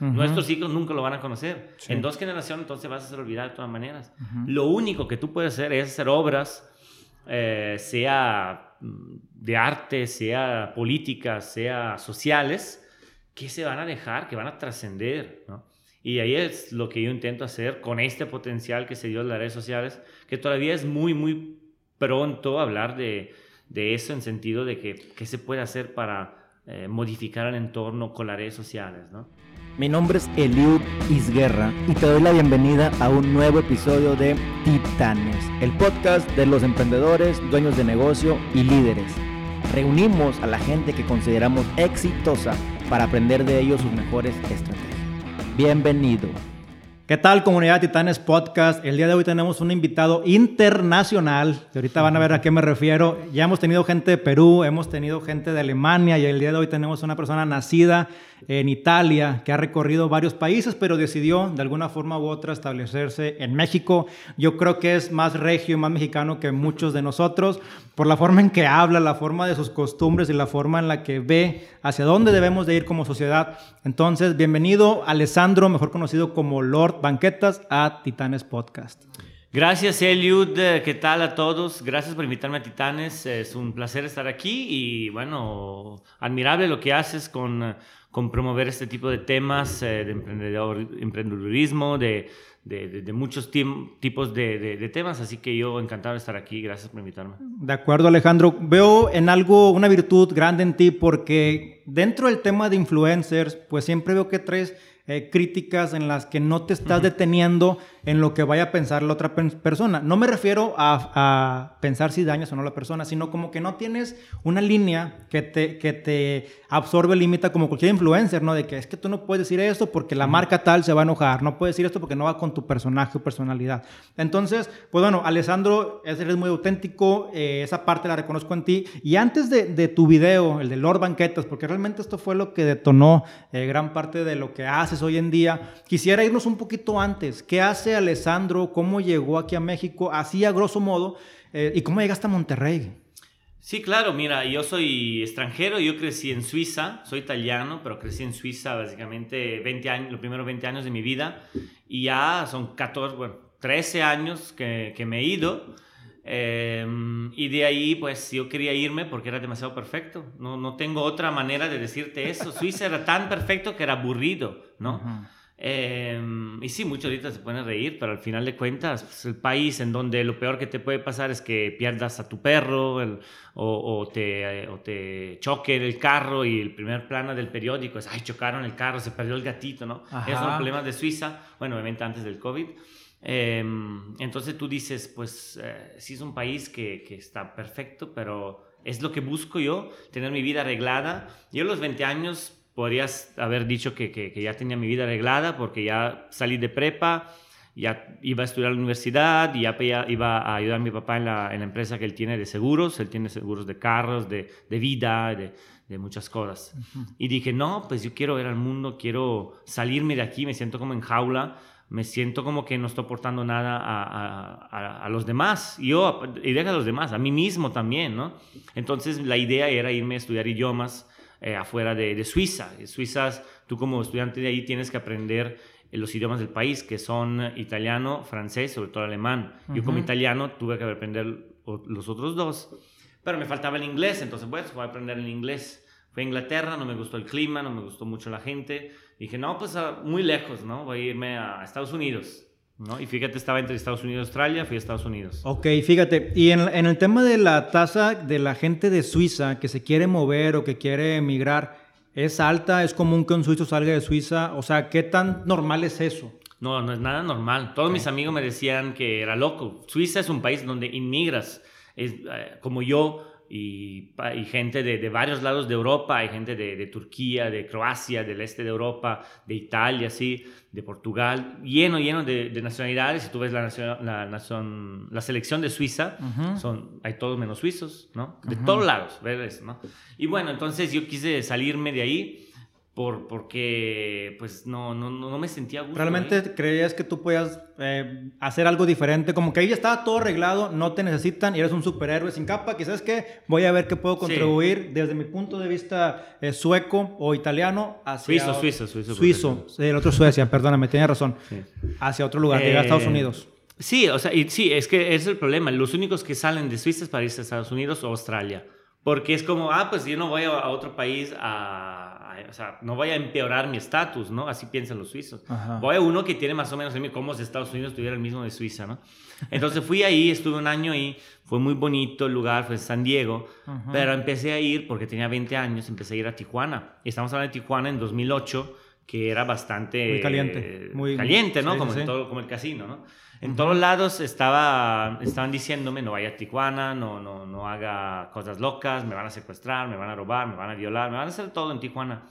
Nuestros hijos nunca lo van a conocer. En dos generaciones entonces vas a ser olvidado de todas maneras. Lo único que tú puedes hacer es hacer obras, eh, sea mm, de arte, sea políticas, sea sociales, que se van a dejar, que van a trascender, ¿no? Y ahí es lo que yo intento hacer con este potencial que se dio en las redes sociales, que todavía es muy, muy pronto hablar de, de eso en sentido de que qué se puede hacer para eh, modificar el entorno con las redes sociales, ¿no? Mi nombre es Eliud Isguerra y te doy la bienvenida a un nuevo episodio de Titanes, el podcast de los emprendedores, dueños de negocio y líderes. Reunimos a la gente que consideramos exitosa para aprender de ellos sus mejores estrategias. Bienvenido. ¿Qué tal comunidad Titanes Podcast? El día de hoy tenemos un invitado internacional, que ahorita van a ver a qué me refiero. Ya hemos tenido gente de Perú, hemos tenido gente de Alemania y el día de hoy tenemos una persona nacida en Italia, que ha recorrido varios países, pero decidió de alguna forma u otra establecerse en México. Yo creo que es más regio y más mexicano que muchos de nosotros, por la forma en que habla, la forma de sus costumbres y la forma en la que ve hacia dónde debemos de ir como sociedad. Entonces, bienvenido Alessandro, mejor conocido como Lord Banquetas, a Titanes Podcast. Gracias, Eliud. ¿Qué tal a todos? Gracias por invitarme a Titanes. Es un placer estar aquí y, bueno, admirable lo que haces con con promover este tipo de temas eh, de emprendedurismo, de, de, de, muchos tipos de, temas. Así que yo encantado de estar aquí. Gracias por invitarme. De acuerdo, Alejandro. Veo en algo una virtud grande en ti porque dentro del tema de influencers, pues siempre veo que traes eh, críticas en las que no te estás deteniendo en lo que vaya a pensar la otra persona. No me refiero a, pensar si dañas o no a la persona, sino como que no tienes una línea que te, que te absorbe, limita como cualquier influencer, ¿no? De que es que tú no puedes decir esto porque la marca tal se va a enojar, no puedes decir esto porque no va con tu personaje o personalidad. Entonces, pues bueno, Alessandro, eres muy auténtico, eh, esa parte la reconozco en ti. Y antes de, de, tu video, el de Lord Banquetas, porque realmente esto fue lo que detonó eh, gran parte de lo que haces hoy en día, quisiera irnos un poquito antes. ¿Qué hace Alessandro? ¿Cómo llegó aquí a México? Así a grosso modo. Eh, ¿Y cómo llegaste a Monterrey? Sí, claro, mira, yo soy extranjero, yo crecí en Suiza, soy italiano, pero crecí en Suiza básicamente 20 años, los primeros 20 años de mi vida, y ya son 14, bueno, 13 años que, que me he ido, em, y de ahí pues yo quería irme porque era demasiado perfecto, no, no tengo otra manera de decirte eso, Suiza era tan perfecto que era aburrido, ¿no? Em, y sí, muchos ahorita se pueden reír, pero al final de cuentas, es pues, el país en donde lo peor que te puede pasar es que pierdas a tu perro o, te, o te choque el carro y el primer plano del periódico es, ay, chocaron el carro, se perdió el gatito, ¿no? Esos son problemas de Suiza, bueno, obviamente antes del COVID. Em, entonces tú dices, pues eh, sí es un país que, que está perfecto, pero es lo que busco yo, tener mi vida arreglada. Yo a los 20 años podrías haber dicho que, que, ya tenía mi vida arreglada porque ya salí de prepa, ya iba a estudiar a la universidad y ya iba a ayudar a mi papá en la, en la empresa que él tiene de seguros. Él tiene seguros de carros, de, de vida, de, de, muchas cosas. Y dije, no, pues yo quiero ver al mundo, quiero salirme de aquí, me siento como en jaula, me siento como que no estoy aportando nada a, a, a los demás. Yo, y deja a los demás, a mí mismo también, ¿no? Entonces la idea era irme a estudiar idiomas eh, afuera de, Suiza. En Suiza, tú como estudiante de ahí tienes que aprender eh, los idiomas del país, que son italiano, francés, sobre todo alemán. Yo como italiano tuve que aprender los otros dos, pero me faltaba el inglés, entonces pues voy a aprender el inglés. Fui a Inglaterra, no me gustó el clima, no me gustó mucho la gente. Dije, no, pues ah, muy lejos, ¿no? Voy a irme a Estados Unidos. ¿No? Y fíjate, estaba entre Estados Unidos y Australia, fui a Estados Unidos. Ok, fíjate, y en, en, el tema de la tasa de la gente de Suiza que se quiere mover o que quiere emigrar, ¿es alta? ¿Es común que un suizo salga de Suiza? O sea, ¿qué tan normal es eso? No, no es nada normal. Todos mis amigos me decían que era loco. Suiza es un país donde inmigras. Es, eh, como yo, y, y gente de, de, varios lados de Europa, hay gente de, de, Turquía, de Croacia, del este de Europa, de Italia, sí, de Portugal, lleno, lleno de, nacionalidades. Si tú ves la, la, la selección de Suiza, son, hay todos menos suizos, ¿no? De todos lados, ¿ves? ¿no? Y bueno, entonces yo quise salirme de ahí por, porque pues no, no, no me sentía gusto. ¿Realmente creías que tú podías eh, hacer algo diferente? Como que ahí ya estaba todo arreglado, no te necesitan y eres un superhéroe sin capa, que sabes qué, voy a ver qué puedo contribuir desde mi punto de vista eh, sueco o italiano hacia... Suizo, suizo, suizo. Suizo, el otro Suecia, perdóname, tenía razón. Hacia otro lugar, llegar a Estados eh, Unidos. Sí, o sea, y, sí, es que es el problema. Los únicos que salen de Suiza es para irse a Estados Unidos o Australia. Porque es como, ah, pues yo no voy a otro país a o sea, no voy a empeorar mi estatus, ¿no? Así piensan los suizos. Voy a uno que tiene más o menos como si Estados Unidos tuviera el mismo de Suiza, ¿no? Entonces fui ahí, estuve un año ahí, fue muy bonito el lugar, fue en San Diego, pero empecé a ir porque tenía 20 años, empecé a ir a Tijuana. Y estamos hablando de Tijuana en 2008, que era bastante... Muy caliente. Muy caliente, ¿no? como, todo, como el casino, ¿no? En todos lados estaba, estaban diciéndome, no vaya a Tijuana, no, no, no haga cosas locas, me van a secuestrar, me van a robar, me van a violar, me van a hacer todo en Tijuana.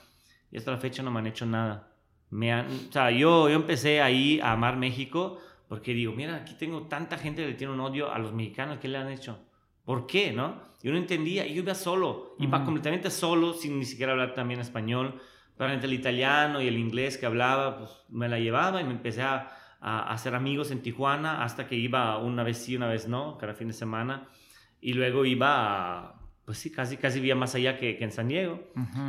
Y hasta la fecha no me han hecho nada. Me han, o sea, yo, yo empecé ahí a amar México porque digo, mira, aquí tengo tanta gente que le tiene un odio a los mexicanos, ¿qué le han hecho? ¿Por qué, no? Yo no entendía, yo iba solo, iba completamente solo, sin ni siquiera hablar también español. Pero entre el italiano y el inglés que hablaba, pues me la llevaba y me empecé a, a, hacer amigos en Tijuana hasta que iba una vez sí, una vez no, cada fin de semana. Y luego iba a, pues sí, casi, casi vivía más allá que, que en San Diego.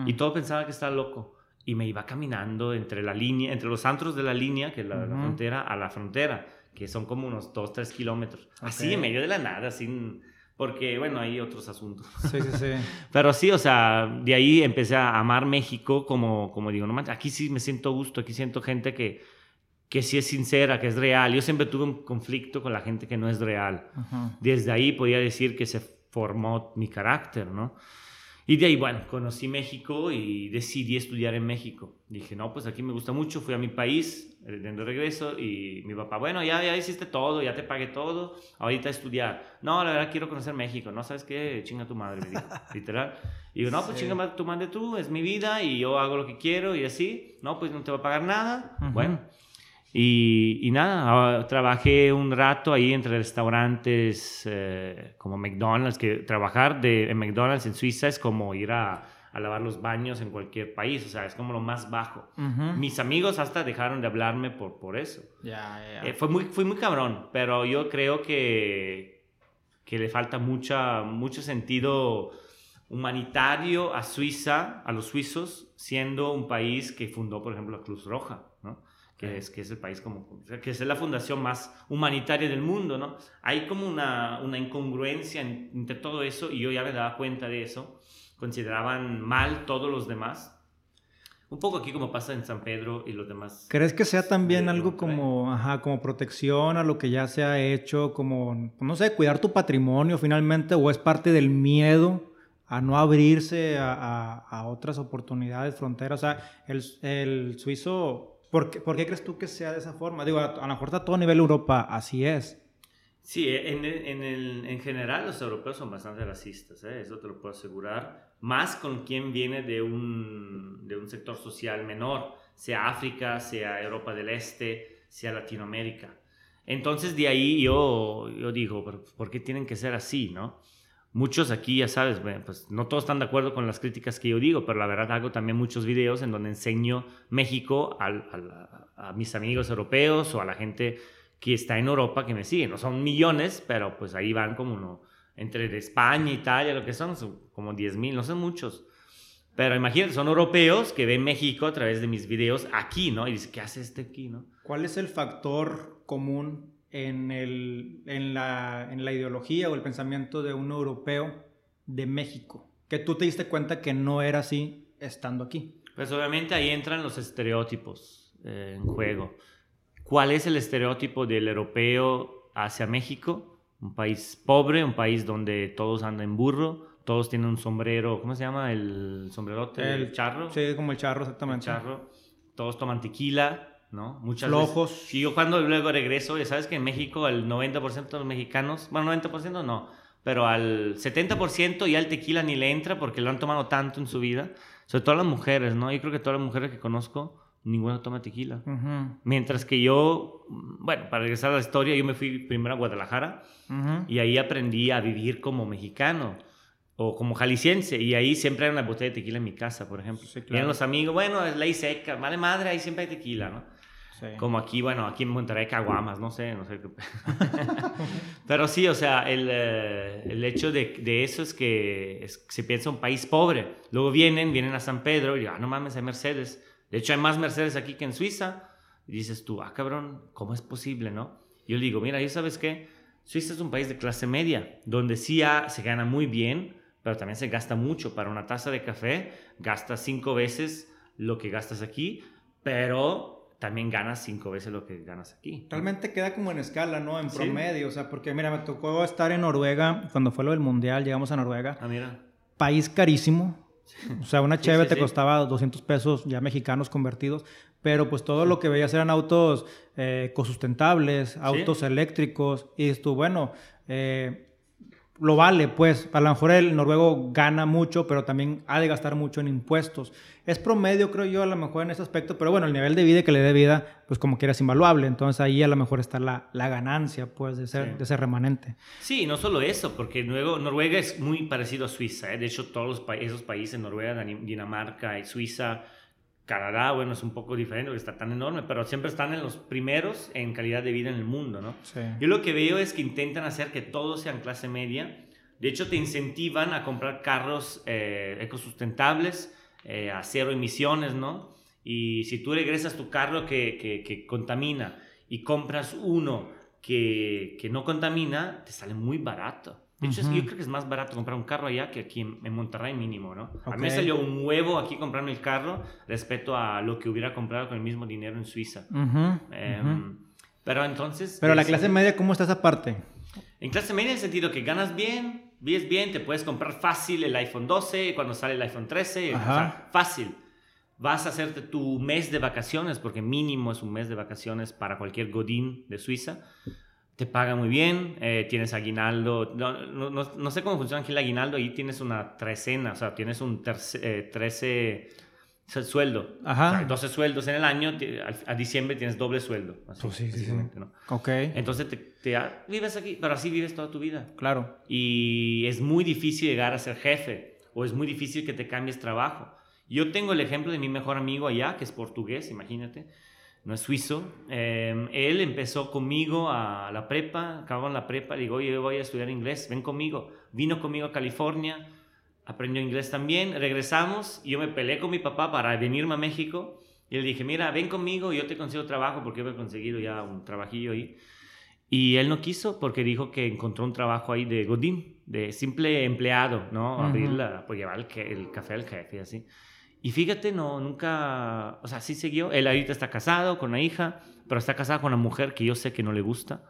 Y todo pensaba que estaba loco. Y me iba caminando entre la línea, entre los antros de la línea, que es la, frontera, a la frontera, que son como unos 2, 3 kilómetros. Así, en medio de la nada, sin... Porque, bueno, hay otros asuntos. Sí, sí, sí. Pero sí, o sea, de ahí empecé a amar México como, como digo, no manches, aquí sí me siento gusto, aquí siento gente que, que sí es sincera, que es real. Yo siempre tuve un conflicto con la gente que no es real. Desde ahí podía decir que se formó mi carácter, ¿no? Y de ahí, bueno, conocí México y decidí estudiar en México. Dije, no, pues aquí me gusta mucho, fui a mi país eh, de regreso y mi papá, bueno, ya, ya hiciste todo, ya te pagué todo, ahorita a estudiar. No, la verdad quiero conocer México, ¿no? ¿Sabes qué? Chinga tu madre, me dijo, literal. Y digo, no, pues chinga tu madre tú, es mi vida y yo hago lo que quiero y así. No, pues no te va a pagar nada. Bueno, y, nada, trabajé un rato ahí entre restaurantes eh, como McDonald's, que trabajar de, en McDonald's en Suiza es como ir a, a, lavar los baños en cualquier país, o sea, es como lo más bajo. Mis amigos hasta dejaron de hablarme por, por eso. Eh, fue, muy, fue muy cabrón, pero yo creo que, que le falta mucha, mucho sentido humanitario a Suiza, a los suizos, siendo un país que fundó, por ejemplo, la Cruz Roja. Que es, que es el país como, que es la fundación más humanitaria del mundo, ¿no? Hay como una, una incongruencia entre todo eso y yo ya me daba cuenta de eso. Consideraban mal todos los demás. Un poco aquí como pasa en San Pedro y los demás. ¿Crees que sea también algo como, ajá, como protección a lo que ya se ha hecho, como, no sé, cuidar tu patrimonio finalmente, o es parte del miedo a no abrirse a, a, a otras oportunidades, fronteras? O sea, el, el suizo ¿Por qué, crees tú que sea de esa forma? Digo, a, lo mejor a todo nivel Europa así es. Sí, en, en, el, en general los europeos son bastante racistas, ¿eh? eso te lo puedo asegurar. Más con quien viene de un, de un sector social menor, sea África, sea Europa del Este, sea Latinoamérica. Entonces de ahí yo, yo digo, ¿por qué tienen que ser así, no? Muchos aquí, ya sabes, pues no todos están de acuerdo con las críticas que yo digo, pero la verdad hago también muchos videos en donde enseño México a mis amigos europeos o a la gente que está en Europa que me siguen. No son millones, pero pues ahí van como uno, entre España, Italia, lo que son, son como 10 mil, no son muchos. Pero imagínate, son europeos que ven México a través de mis videos aquí, ¿no? Y dicen, ¿qué hace este aquí, no? ¿Cuál es el factor común en, el, en, la, en la ideología o el pensamiento de un europeo de México? Que tú te diste cuenta que no era así estando aquí. Pues obviamente ahí entran los estereotipos eh, en juego. ¿Cuál es el estereotipo del europeo hacia México? Un país pobre, un país donde todos andan en burro, todos tienen un sombrero, ¿cómo se llama? El sombrerote, el, charro. Sí, como el charro, exactamente. El charro. Todos toman tequila, ¿no? Muchas Flojos. Veces, yo cuando luego regreso, ya sabes que en México el 90% de los mexicanos, bueno, 90% no, pero al 70% ya el tequila ni le entra porque lo han tomado tanto en su vida, sobre todo las mujeres, ¿no? Yo creo que todas las mujeres que conozco, ninguna toma tequila. Mientras que yo, bueno, para regresar a la historia, yo me fui primero a Guadalajara y ahí aprendí a vivir como mexicano. o como jalisciense, y ahí siempre hay una botella de tequila en mi casa, por ejemplo. Sí, claro. Vienen los amigos, bueno, es ley seca, vale madre, ahí siempre hay tequila, ¿no? Como aquí, bueno, aquí en Monterrey, caguamas, no sé, no sé. qué- Pero sí, o sea, el, eh, el hecho de, eso es que es- se piensa un país pobre. Luego vienen, vienen a San Pedro y ah, no mames, hay Mercedes. De hecho, hay más Mercedes aquí que en Suiza. Y dices tú, ah, cabrón, ¿cómo es posible, no? Yo digo, mira, ¿y sabes qué? Suiza es un país de clase media, donde sí se gana muy bien, pero también se gasta mucho. Para una taza de café, gastas cinco veces lo que gastas aquí, pero también ganas cinco veces lo que ganas aquí. Realmente queda como en escala, ¿no? En Sí. promedio, o sea, porque mira, me tocó estar en Noruega, cuando fue lo del Mundial, llegamos a Noruega, Ah, mira. país carísimo, o sea, una Sí, cheve sí, te sí. costaba 200 pesos ya mexicanos convertidos, pero pues todo lo que veías eran autos eh, ecosustentables, autos eléctricos, y tú, bueno, eh, lo vale, pues, a lo mejor el noruego gana mucho, pero también ha de gastar mucho en impuestos. Es promedio, creo yo, a lo mejor en ese aspecto, pero bueno, el nivel de vida que le dé vida, pues como quiera es invaluable, entonces ahí a lo mejor está la, la ganancia, pues, de ser, Sí. de ese remanente. Sí, no solo eso, porque luego Noruega es muy parecido a Suiza. ¿eh? De hecho, todos los pa- esos países, Noruega, Dinamarca y Suiza, Canadá, bueno, es un poco diferente porque está tan enorme, pero siempre están en los primeros en calidad de vida en el mundo, ¿no? Sí. Yo lo que veo es que intentan hacer que todos sean clase media. De hecho, te incentivan a comprar carros eh, ecosustentables, eh, a cero emisiones, ¿no? Y si tú regresas tu carro que, que- que contamina y compras uno que, que no contamina, te sale muy barato. De hecho, que Ujú. yo creo que es más barato comprar un carro allá que aquí en, Monterrey mínimo, ¿no? A mí me salió un huevo aquí comprarme el carro respecto a lo que hubiera comprado con el mismo dinero en Suiza. Ujú, Em, ujú. Pero entonces... Pero la es- clase media, ¿cómo está esa parte? en clase media en el sentido que ganas bien, vives bien, te puedes comprar fácil el iPhone 12 cuando sale el iPhone 13, o sea, fácil. Vas a hacerte tu mes de vacaciones, porque mínimo es un mes de vacaciones para cualquier godín de Suiza. Te paga muy bien, eh, tienes aguinaldo. No, no- no- no sé cómo funciona aquí el aguinaldo, ahí tienes una trecena, o sea, tienes un terce- eh, 13 su- sueldo. Ajá. O sea, 12 sueldos en el año, a diciembre tienes doble sueldo. Así, Pues sí, sí, sí. básicamente, ¿no? Ok, Entonces te, te- ah, vives aquí, pero así vives toda tu vida. claro. Y es muy difícil llegar a ser jefe o es muy difícil que te cambies trabajo. Yo tengo el ejemplo de mi mejor amigo allá, que es portugués, imagínate, no es suizo. Eh, él empezó conmigo a la prepa, acabó en la prepa, le digo, oye, yo voy a estudiar inglés, ven conmigo. Vino conmigo a California, aprendió inglés también, regresamos y yo me peleé con mi papá para venirme a México. Y le dije, mira, ven conmigo, yo te consigo trabajo porque yo he conseguido ya un trabajillo ahí. Y él no quiso porque dijo que encontró un trabajo ahí de Godín, de simple empleado, ¿no? Abrir la, pues llevar el, café al jefe y así. Y fíjate, no, nunca, o sea, sí siguió. Él ahorita está casado con una hija, pero está casado con una mujer que yo sé que no le gusta.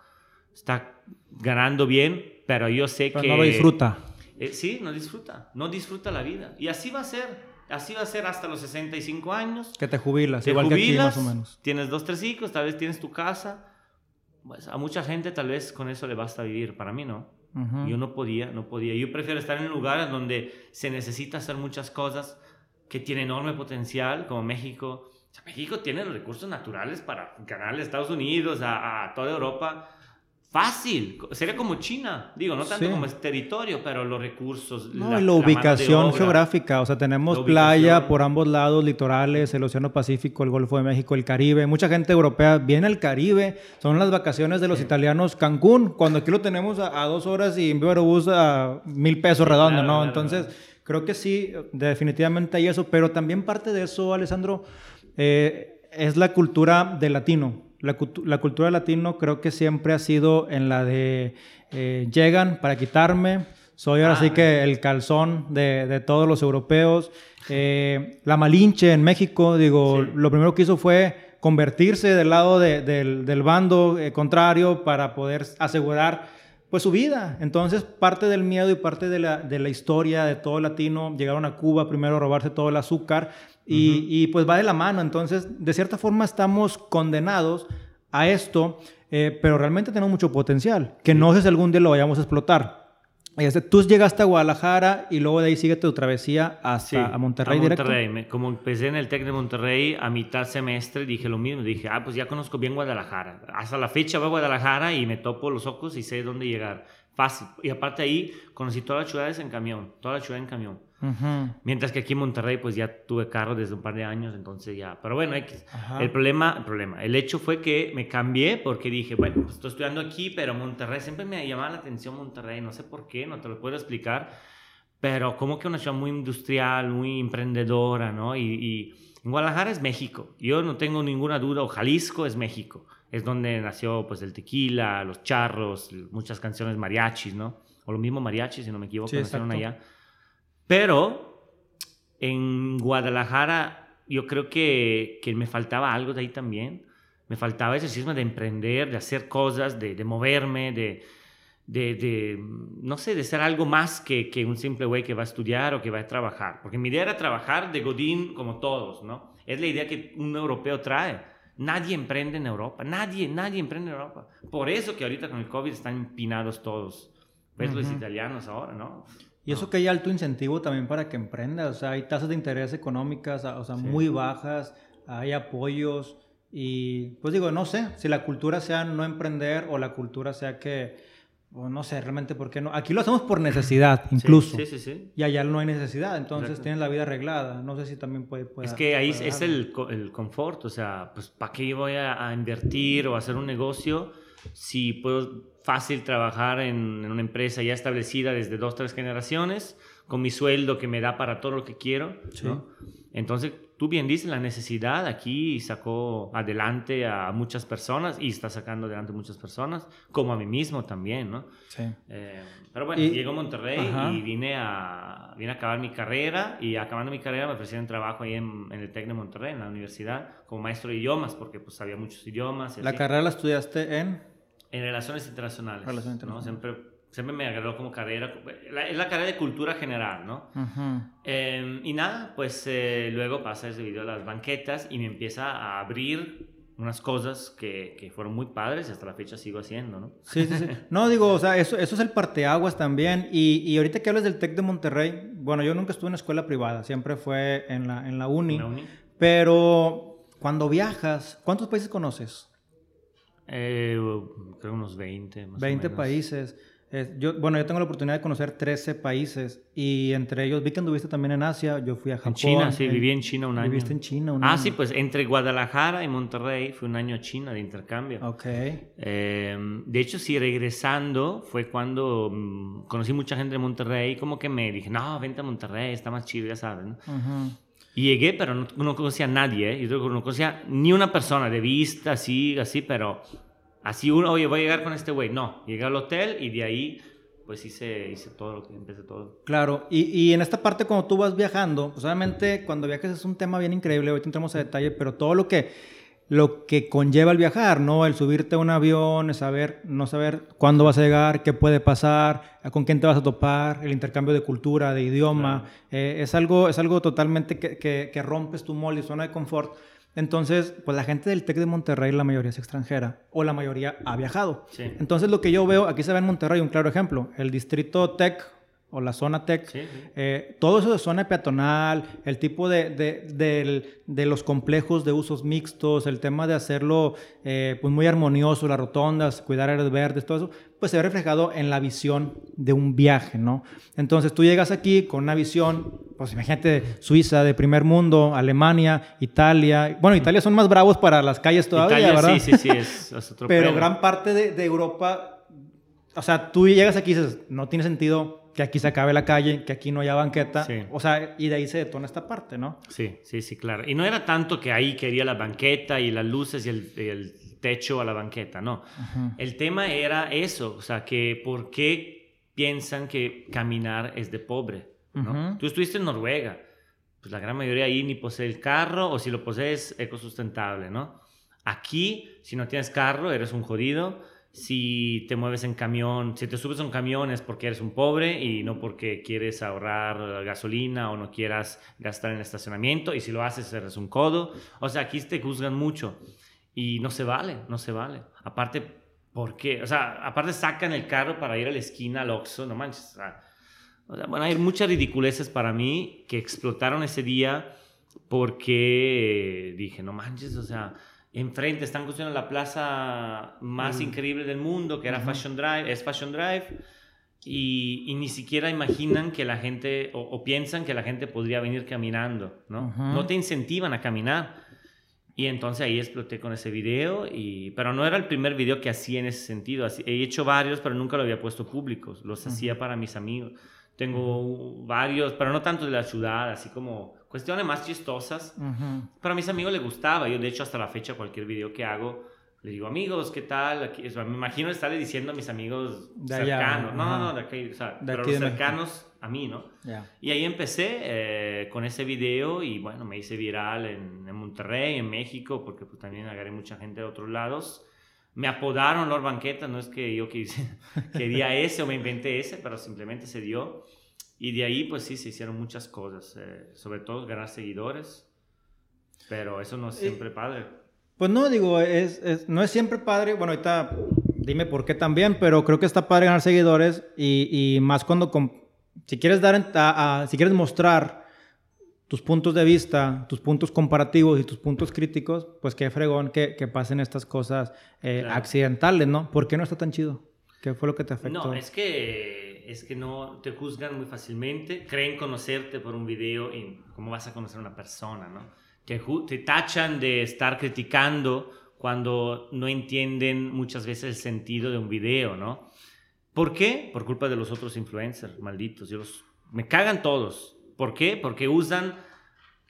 Está ganando bien, pero yo sé Pero que... no lo disfruta. Eh, sí, no disfruta, no disfruta la vida. Y así va a ser, así va a ser hasta los 65 años. Que te jubilas, Te igual que aquí jubilas, más o menos. Tienes dos, tres hijos, tal vez tienes tu casa. Pues a mucha gente tal vez con eso le basta vivir. Para mí no. Yo no podía, no podía. Yo prefiero estar en lugares donde se necesita hacer muchas cosas que tienen enorme potencial, como México. O sea, México tiene los recursos naturales para ganarle a Estados Unidos, a, a toda Europa. Fácil. Sería como China. Digo, no tanto Sí. como es territorio, pero los recursos. No, la, la ubicación obra. geográfica, o sea, tenemos La playa por ambos lados, litorales, el Océano Pacífico, el Golfo de México, el Caribe. Mucha gente europea viene al Caribe, son las vacaciones de los Sí. italianos Cancún, cuando aquí lo tenemos a, a dos horas y en Aerobús a mil pesos redondo, claro, ¿no? claro, Entonces, claro. Creo que sí, definitivamente hay eso, pero también parte de eso, Alessandro, eh, es la cultura del latino. La, la cultura del latino creo que siempre ha sido en la de eh, llegan para quitarme, soy ahora Ah. sí que el calzón de, de todos los europeos. Eh, la Malinche en México, digo, Sí. lo primero que hizo fue convertirse del lado de- del, del bando eh, contrario para poder asegurar pues su vida. Entonces, parte del miedo y parte de la, de la historia de todo latino, llegaron a Cuba primero a robarse todo el azúcar y, y, pues va de la mano. Entonces, de cierta forma estamos condenados a esto, eh, pero realmente tenemos mucho potencial, que no sé si algún día lo vayamos a explotar. Este, tú llegaste a Guadalajara y luego de ahí sigue tu travesía hasta Sí, a Monterrey a directo. Monterrey. Me- como empecé en el TEC de Monterrey, a mitad semestre dije lo mismo. Dije, ah, pues ya conozco bien Guadalajara. Hasta la fecha voy a Guadalajara y me topo los ojos y sé dónde llegar. Fácil. Y aparte ahí conocí todas las ciudades en camión, toda la ciudad en camión. Mientras que aquí en Monterrey pues ya tuve carro desde un par de años, entonces ya, pero bueno, el problema, el problema, el hecho fue que me cambié porque dije, bueno, pues estoy estudiando aquí, pero Monterrey siempre me llamaba la atención Monterrey, no sé por qué, no te lo puedo explicar, pero como que una ciudad muy industrial, muy emprendedora, ¿no? Y, y en Guadalajara es México, yo no tengo ninguna duda, o Jalisco es México, es donde nació pues el tequila, los charros, muchas canciones mariachis, ¿no? O lo mismo mariachis, si no me equivoco, nacieron allá. Pero en Guadalajara yo creo que, que, me faltaba algo de ahí también. Me faltaba ese sismo de emprender, de hacer cosas, de, de moverme, de, de, de, no sé, de ser algo más que, que un simple güey que va a estudiar o que va a trabajar. Porque mi idea era trabajar de Godín como todos, ¿no? Es la idea que un europeo trae. Nadie emprende en Europa, nadie, nadie emprende en Europa. Por eso que ahorita con el COVID están empinados todos. Ves los italianos ahora, ¿no? Y eso que hay alto incentivo también para que emprenda, o sea, hay tasas de interés económicas, o sea, muy bajas, hay apoyos y pues digo, no sé, si la cultura sea no emprender o la cultura sea que, o no sé, realmente por qué no. Aquí lo hacemos por necesidad, incluso. Sí, sí, sí. Y allá no hay necesidad, entonces tienen la vida arreglada. No sé si también puede... es que ahí es el, el confort, o sea, pues ¿para qué voy a, a invertir o hacer un negocio si puedo fácil trabajar en, una empresa ya establecida desde dos, tres generaciones, con mi sueldo que me da para todo lo que quiero. Entonces, tú bien dices, la necesidad aquí sacó adelante a muchas personas y está sacando adelante a muchas personas, como a mí mismo también, ¿no? Sí. Eh, pero bueno, llego a Monterrey y vine a, vine a acabar mi carrera y acabando mi carrera me ofrecieron trabajo ahí en, el TEC de Monterrey, en la universidad, como maestro de idiomas, porque pues sabía muchos idiomas. ¿La carrera la estudiaste en? En relaciones internacionales. ¿no? Siempre, siempre me agradó como carrera. es la carrera de cultura general, ¿no? Em, y nada, pues eh, luego pasa ese video a las banquetas y me empieza a abrir unas cosas que, que, fueron muy padres y hasta la fecha sigo haciendo, ¿no? Sí, sí, sí. No, digo, o sea, eso, eso es el parteaguas también. Y, y ahorita que hablas del TEC de Monterrey, bueno, yo nunca estuve en escuela privada, siempre fue en la, en la uni. ¿En la uni? Pero cuando viajas, ¿cuántos países conoces? Eh, creo unos 20. Más 20 países. Yo, bueno, yo tengo la oportunidad de conocer 13 países y entre ellos vi que anduviste también en Asia, yo fui a Japón. En China, sí, viví en China un año. Viviste en China un ah, sí, pues entre Guadalajara y Monterrey fue un año a China de intercambio. Ok. Em, de hecho, sí, regresando fue cuando mm, conocí mucha gente de Monterrey, como que me dije, no, vente a Monterrey, está más chido, ya sabes, ¿no? Y llegué, pero no, conocía a nadie, ¿eh? Yo no conocía ni una persona de vista, así, así, pero así uno, oye, voy a llegar con este güey. No, llegué al hotel y de ahí, pues hice, hice todo lo que empecé todo. Claro, y, y, en esta parte cuando tú vas viajando, pues obviamente cuando viajas es un tema bien increíble, ahorita entramos a detalle, pero todo lo que lo que conlleva el viajar, ¿no? El subirte a un avión, saber, no saber cuándo vas a llegar, qué puede pasar, con quién te vas a topar, el intercambio de cultura, de idioma, eh, es, algo, es algo totalmente que, que, rompes tu molde, zona de confort. Entonces, pues la gente del TEC de Monterrey, la mayoría es extranjera o la mayoría ha viajado. Entonces, lo que yo veo, aquí se ve en Monterrey un claro ejemplo, el distrito TEC o la zona tech, eh, todo eso de zona peatonal, el tipo de, de, los complejos de usos mixtos, el tema de hacerlo eh, pues muy armonioso, las rotondas, cuidar áreas verdes, todo eso, pues se ve reflejado en la visión de un viaje, ¿no? Entonces tú llegas aquí con una visión, pues imagínate Suiza de primer mundo, Alemania, Italia, bueno, Italia son más bravos para las calles todavía, ¿verdad? Sí, sí, sí, es, otro Pero gran parte de Europa, o sea, tú llegas aquí y dices, no tiene sentido que aquí se acabe la calle, que aquí no haya banqueta. O sea, y de ahí se detona esta parte, ¿no? Sí, sí, sí, claro. Y no era tanto que ahí quería la banqueta y las luces y el, techo a la banqueta, no. El tema era eso, o sea, que por qué piensan que caminar es de pobre, ¿no? Tú estuviste en Noruega, pues la gran mayoría ahí ni posee el carro o si lo posees ecosustentable, ¿no? Aquí, si no tienes carro, eres un jodido si te mueves en camión, si te subes a un camión es porque eres un pobre y no porque quieres ahorrar gasolina o no quieras gastar en estacionamiento y si lo haces eres un codo. O sea, aquí te juzgan mucho y no se vale, no se vale. Aparte, ¿por qué? O sea, aparte sacan el carro para ir a la esquina al Oxxo, no manches. O sea, bueno, hay muchas ridiculeces para mí que explotaron ese día porque dije, no manches, o sea enfrente están construyendo la plaza más increíble del mundo, que era Fashion Drive, es Fashion Drive. y, y ni siquiera imaginan que la gente, o, o piensan que la gente podría venir caminando, ¿no? No te incentivan a caminar. Y entonces ahí exploté con ese video, y, pero no era el primer video que hacía en ese sentido. Así- he hecho varios, pero nunca lo había puesto públicos. Los hacía para mis amigos. Tengo varios, pero no tanto de la ciudad, así como cuestiones más chistosas. Ujú. Pero a mis amigos les gustaba. Yo, de hecho, hasta la fecha, cualquier video que hago, les digo, amigos, ¿qué tal? Aquí, o sea, me imagino estarle diciendo a mis amigos De allá, cercanos. no, no, ajá. no, de aquí, o sea, De pero aquí los de México. cercanos a mí, ¿no? Ya. Y ahí empecé eh, con ese video y bueno, me hice viral en, en Monterrey, en México, porque pues, también agarré mucha gente de otros lados. Me apodaron Lord Banqueta, no es que yo quise- quería ese o me inventé ese, pero simplemente se dio. Y de ahí pues sí, se hicieron muchas cosas, eh, sobre todo ganar seguidores, pero eso no es siempre padre. Pues no, digo, es, es- no es siempre padre. Bueno, ahorita dime por qué también, pero creo que está padre ganar seguidores y, y más cuando, si quieres dar, a- a- si quieres mostrar tus puntos de vista, tus puntos comparativos y tus puntos críticos, pues qué fregón que, que pasen estas cosas eh, Claro. accidentales, ¿no? ¿Por qué no está tan chido? ¿Qué fue lo que te afectó? No, es que, es que no te juzgan muy fácilmente, creen conocerte por un video y cómo vas a conocer a una persona, ¿no? Te, te tachan de estar criticando cuando no entienden muchas veces el sentido de un video, ¿no? ¿Por qué? Por culpa de los otros influencers, malditos. Me cagan todos. ¿Por qué? Porque usan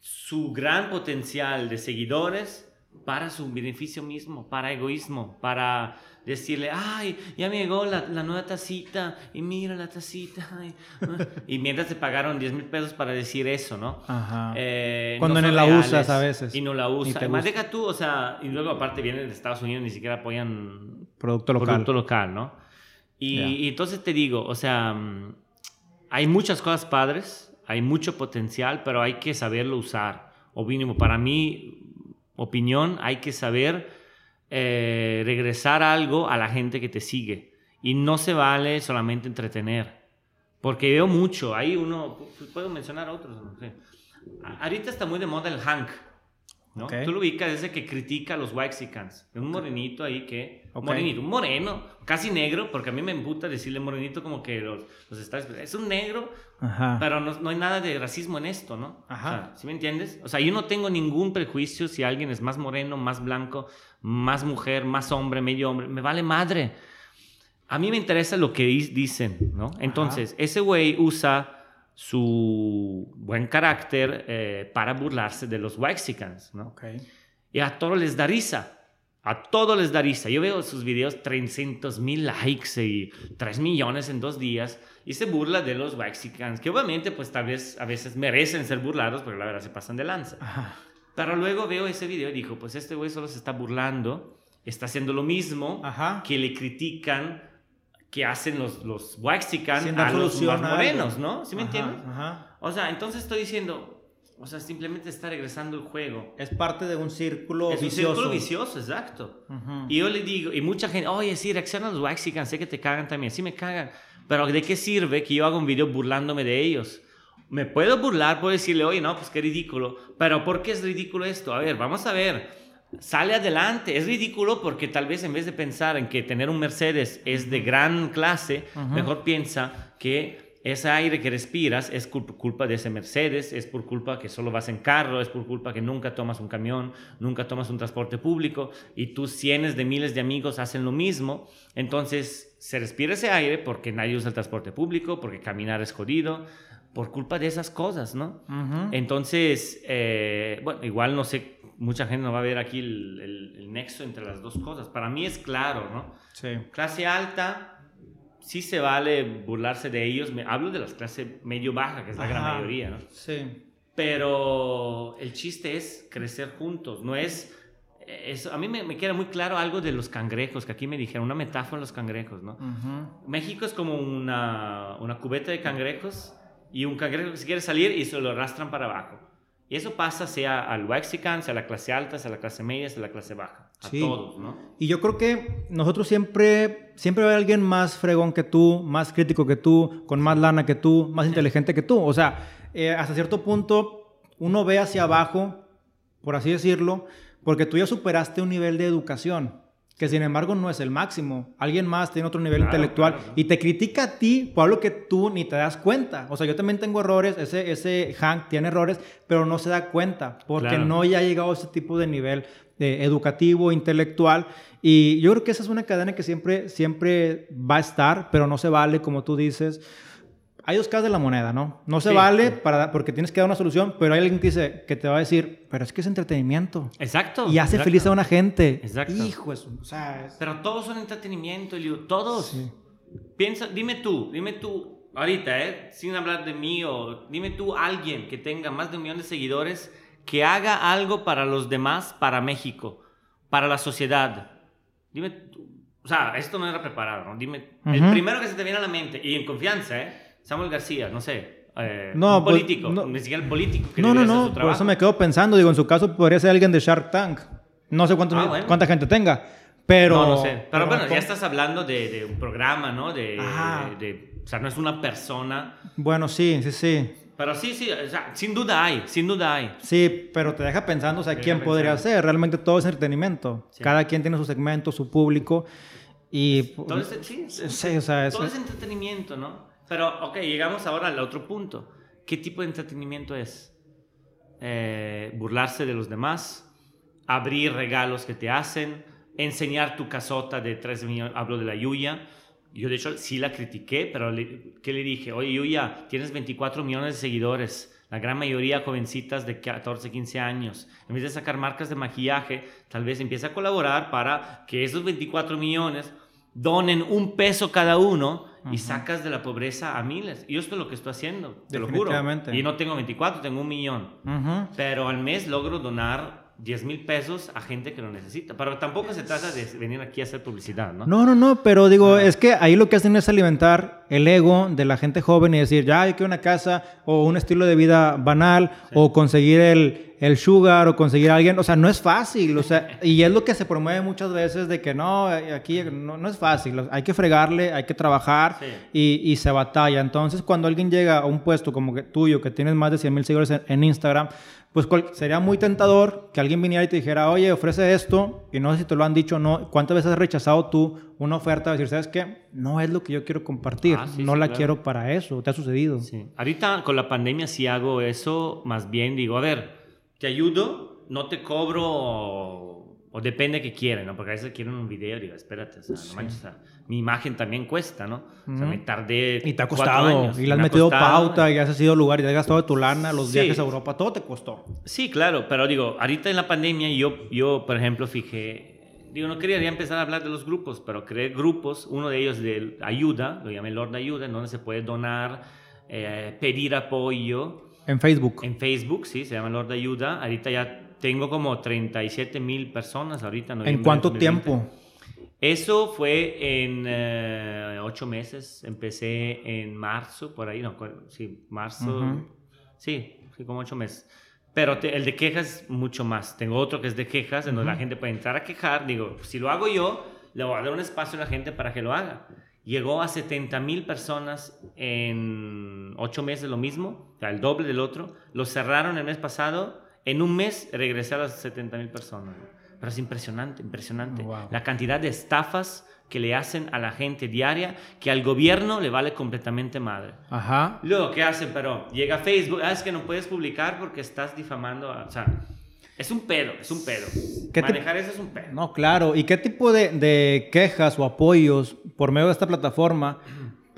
su gran potencial de seguidores para su beneficio mismo, para egoísmo, para decirle, ay, ya me llegó la, la nueva tacita, y mira la tacita, ay, ah". y mientras te pagaron 10 mil pesos para decir eso, ¿no? Ajá. Eh, Cuando no la reales usas a veces. Y no la usas. te Más gusta. deja tú, o sea, y luego aparte vienen de Estados Unidos, ni siquiera apoyan Producto local. producto local, ¿no? Y, Ya. y entonces te digo, o sea, mm, hay muchas cosas padres, hay mucho potencial, pero hay que saberlo usar. O mínimo, para mi opinión, hay que saber eh, regresar algo a la gente que te sigue. Y no se vale solamente entretener. Porque veo mucho, hay uno, pu- puedo mencionar otros, no sé. Ahorita está muy de moda el Hank. ¿No? Ok. Tú lo ubicas, ese que critica a los Waxicans. Un morenito ahí que. Ok. Morenito, un moreno, casi negro, porque a mí me emputa decirle morenito como que los, los está. Es un negro, Ajá. pero no, no hay nada de racismo en esto, ¿no? Ajá. O sea, ¿Sí me entiendes? O sea, yo no tengo ningún prejuicio si alguien es más moreno, más blanco, más mujer, más hombre, medio hombre. Me vale madre. A mí me interesa lo que dicen, ¿no? Entonces, ese güey usa su buen carácter eh, para burlarse de los Waxicans, ¿no? Y a todos les da risa. A todos les da risa. Yo veo sus videos, 300 mil likes y 3 millones en dos días. Y se burla de los Waxicans, que obviamente pues tal vez a veces merecen ser burlados, pero la verdad se pasan de lanza. Ajá. Pero luego veo ese video y digo, pues este güey solo se está burlando, está haciendo lo mismo Ajá. que le critican que hacen los, los dar a los más morenos, ¿no? ¿Sí me Ajá, entiendes? Ajá. O sea, entonces estoy diciendo, o sea, simplemente está regresando el juego. Es parte de un círculo Es un vicioso. círculo vicioso, exacto. Ujú. Y yo le digo, y mucha gente, oye, sí, reaccionan los Waxicans, sé que te cagan también, sí me cagan, pero ¿de qué sirve que yo haga un video burlándome de ellos? Me puedo burlar, puedo decirle, oye, no, pues qué ridículo, pero ¿por qué es ridículo esto? A ver, vamos a ver, sale adelante, es ridículo porque tal vez en vez de pensar en que tener un Mercedes es de gran clase, mejor piensa que ese aire que respiras es cul- culpa de ese Mercedes, es por culpa que solo vas en carro, es por culpa que nunca tomas un camión, nunca tomas un transporte público y tus cientos de miles de amigos hacen lo mismo. Entonces se respira ese aire porque nadie usa el transporte público, porque caminar es jodido, por culpa de esas cosas, ¿no? Ujú. Entonces, eh, bueno, igual no sé, mucha gente no va a ver aquí el, el- el nexo entre las dos cosas. Para mí es claro, ¿no? Sí. Clase alta, sí se vale burlarse de ellos. Me, hablo de las clases medio-baja, que es la gran mayoría, ¿no? Sí. Pero el chiste es crecer juntos, no es... Eso, a mí me, me queda muy claro algo de los cangrejos, que aquí me dijeron, una metáfora de los cangrejos, ¿no? México es como una, una cubeta de cangrejos y un cangrejo que se quiere salir y se lo arrastran para abajo. Y eso pasa sea al Waxican, sea a la clase alta, sea a la clase media, sea a la clase baja. A Sí. todos, ¿no? Y yo creo que nosotros siempre, siempre va a haber alguien más fregón que tú, más crítico que tú, con más lana que tú, más inteligente que tú. O sea, eh, hasta cierto punto uno ve hacia abajo, por así decirlo, porque tú ya superaste un nivel de educación. Que sin embargo no es el máximo. Alguien más tiene otro nivel Claro, intelectual claro. y te critica a ti por algo que tú ni te das cuenta. O sea, yo también tengo errores, ese, ese Hank tiene errores, pero no se da cuenta porque no ya ha llegado a ese tipo de nivel eh, educativo, intelectual. Y yo creo que esa es una cadena que siempre, siempre va a estar, pero no se vale, como tú dices. Hay dos caras de la moneda, ¿no? No se Sí, vale sí. para, porque tienes que dar una solución, pero hay alguien que dice que te va a decir, pero es que es entretenimiento. Exacto. Y hace exacto. feliz a una gente. Exacto. Hijo de su- O sea, es- Pero todos son entretenimiento, Eliud, todos. Sí. Piensa, dime tú, dime tú, ahorita, ¿eh? sin hablar de mí, o dime tú alguien que tenga más de un millón de seguidores que haga algo para los demás, para México, para la sociedad. Dime tú. O sea, esto no era preparado, ¿no? Dime, el Ujú. primero que se te viene a la mente, y en confianza, ¿eh? Samuel García, no sé. eh, No, un pues, político, no. ni siquiera el político que no, no, no, su por eso me quedo pensando. Digo, en su caso podría ser alguien de Shark Tank. No sé cuántos- Ah, bueno. cuánta gente tenga, pero... no, no sé. Pero, bueno, ¿cómo? ya estás hablando de, de un programa, ¿no? De, Ajá. de- de- o sea, no es una persona. Bueno, sí, sí, sí. Pero sí, sí, o sea, sin duda hay, sin duda hay. Sí, pero te deja pensando, o sea, ¿quién podría ser? Realmente todo es entretenimiento. Sí. Cada quien tiene su segmento, su público. Y... Todo es, sí, sí. O sea, es- Todo es entretenimiento, ¿no? Pero, ok, llegamos ahora al otro punto. ¿Qué tipo de entretenimiento es? Eh, burlarse de los demás, abrir regalos que te hacen, enseñar tu casota de 3 millones, hablo de la Yuya. Yo de hecho sí la critiqué, pero le- ¿qué le dije? Oye Yuya, tienes 24 millones de seguidores, la gran mayoría jovencitas de 14, 15 años. En vez de sacar marcas de maquillaje, tal vez empieza a colaborar para que esos 24 millones donen un peso cada uno y sacas de la pobreza a miles. Y esto es lo que estoy haciendo, te lo juro. Y no tengo 24, tengo un millón. Pero al mes logro donar 10 mil pesos a gente que lo necesita. Pero tampoco se trata de venir aquí a hacer publicidad, ¿no? No, no, no, pero digo, Ah. es que ahí lo que hacen es alimentar el ego de la gente joven y decir, ya, yo quiero una casa o un estilo de vida banal o conseguir el, el sugar o conseguir a alguien. O sea, no es fácil. O sea, y es lo que se promueve muchas veces de que no, aquí no, no es fácil. Hay que fregarle, hay que trabajar Sí. y, y se batalla. Entonces, cuando alguien llega a un puesto como que tuyo, que tienes más de 100 mil seguidores en, en Instagram, pues sería muy tentador que alguien viniera y te dijera, oye, ofrece esto, y no sé si te lo han dicho o no, ¿cuántas veces has rechazado tú una oferta de decir, sabes qué? No es lo que yo quiero compartir, Ah, sí, no sí, la claro. quiero para eso, ¿te ha sucedido? Sí. Ahorita con la pandemia sí hago eso, más bien digo, a ver, te ayudo, no te cobro o, o depende que quieran, ¿no? Porque a veces quieren un video digo, espérate, o sea, no manches, o sea, mi imagen también cuesta, ¿no? O sea, me tardé Y te ha costado, años, y le has me ha metido costado. pauta, y has ido lugar, y te has gastado tu lana, los Sí. viajes a Europa, todo te costó. Sí, claro, pero digo, ahorita en la pandemia yo, yo por ejemplo, fijé, digo, no quería ya empezar a hablar de los grupos, pero creé grupos, uno de ellos de ayuda, lo llamé Lord Ayuda, en donde se puede donar, eh, pedir apoyo En Facebook. en Facebook, sí, se llama Lord Ayuda. Ahorita ya tengo como 37 mil personas ahorita. ¿En cuánto del 2020. tiempo? Eso fue en eh, ocho meses. Empecé en marzo, por ahí, no, sí, marzo. Ujú. Sí, sí, como ocho meses. Pero te- el de quejas, mucho más. Tengo otro que es de quejas, en donde la gente puede entrar a quejar. Digo, si lo hago yo, le voy a dar un espacio a la gente para que lo haga. Llegó a 70 mil personas en ocho meses, lo mismo, o sea, el doble del otro. Lo cerraron el mes pasado. En un mes regresé a las 70 mil personas. Pero es impresionante, impresionante. Wow. La cantidad de estafas que le hacen a la gente diaria que al gobierno le vale completamente madre. Ajá. Luego, ¿qué hacen? Pero llega Facebook, ah, es que no puedes publicar porque estás difamando. a-". O sea, es un pedo, es un pedo. ¿Qué te- Manejar eso es un pedo. No, claro. ¿Y qué tipo de, de quejas o apoyos por medio de esta plataforma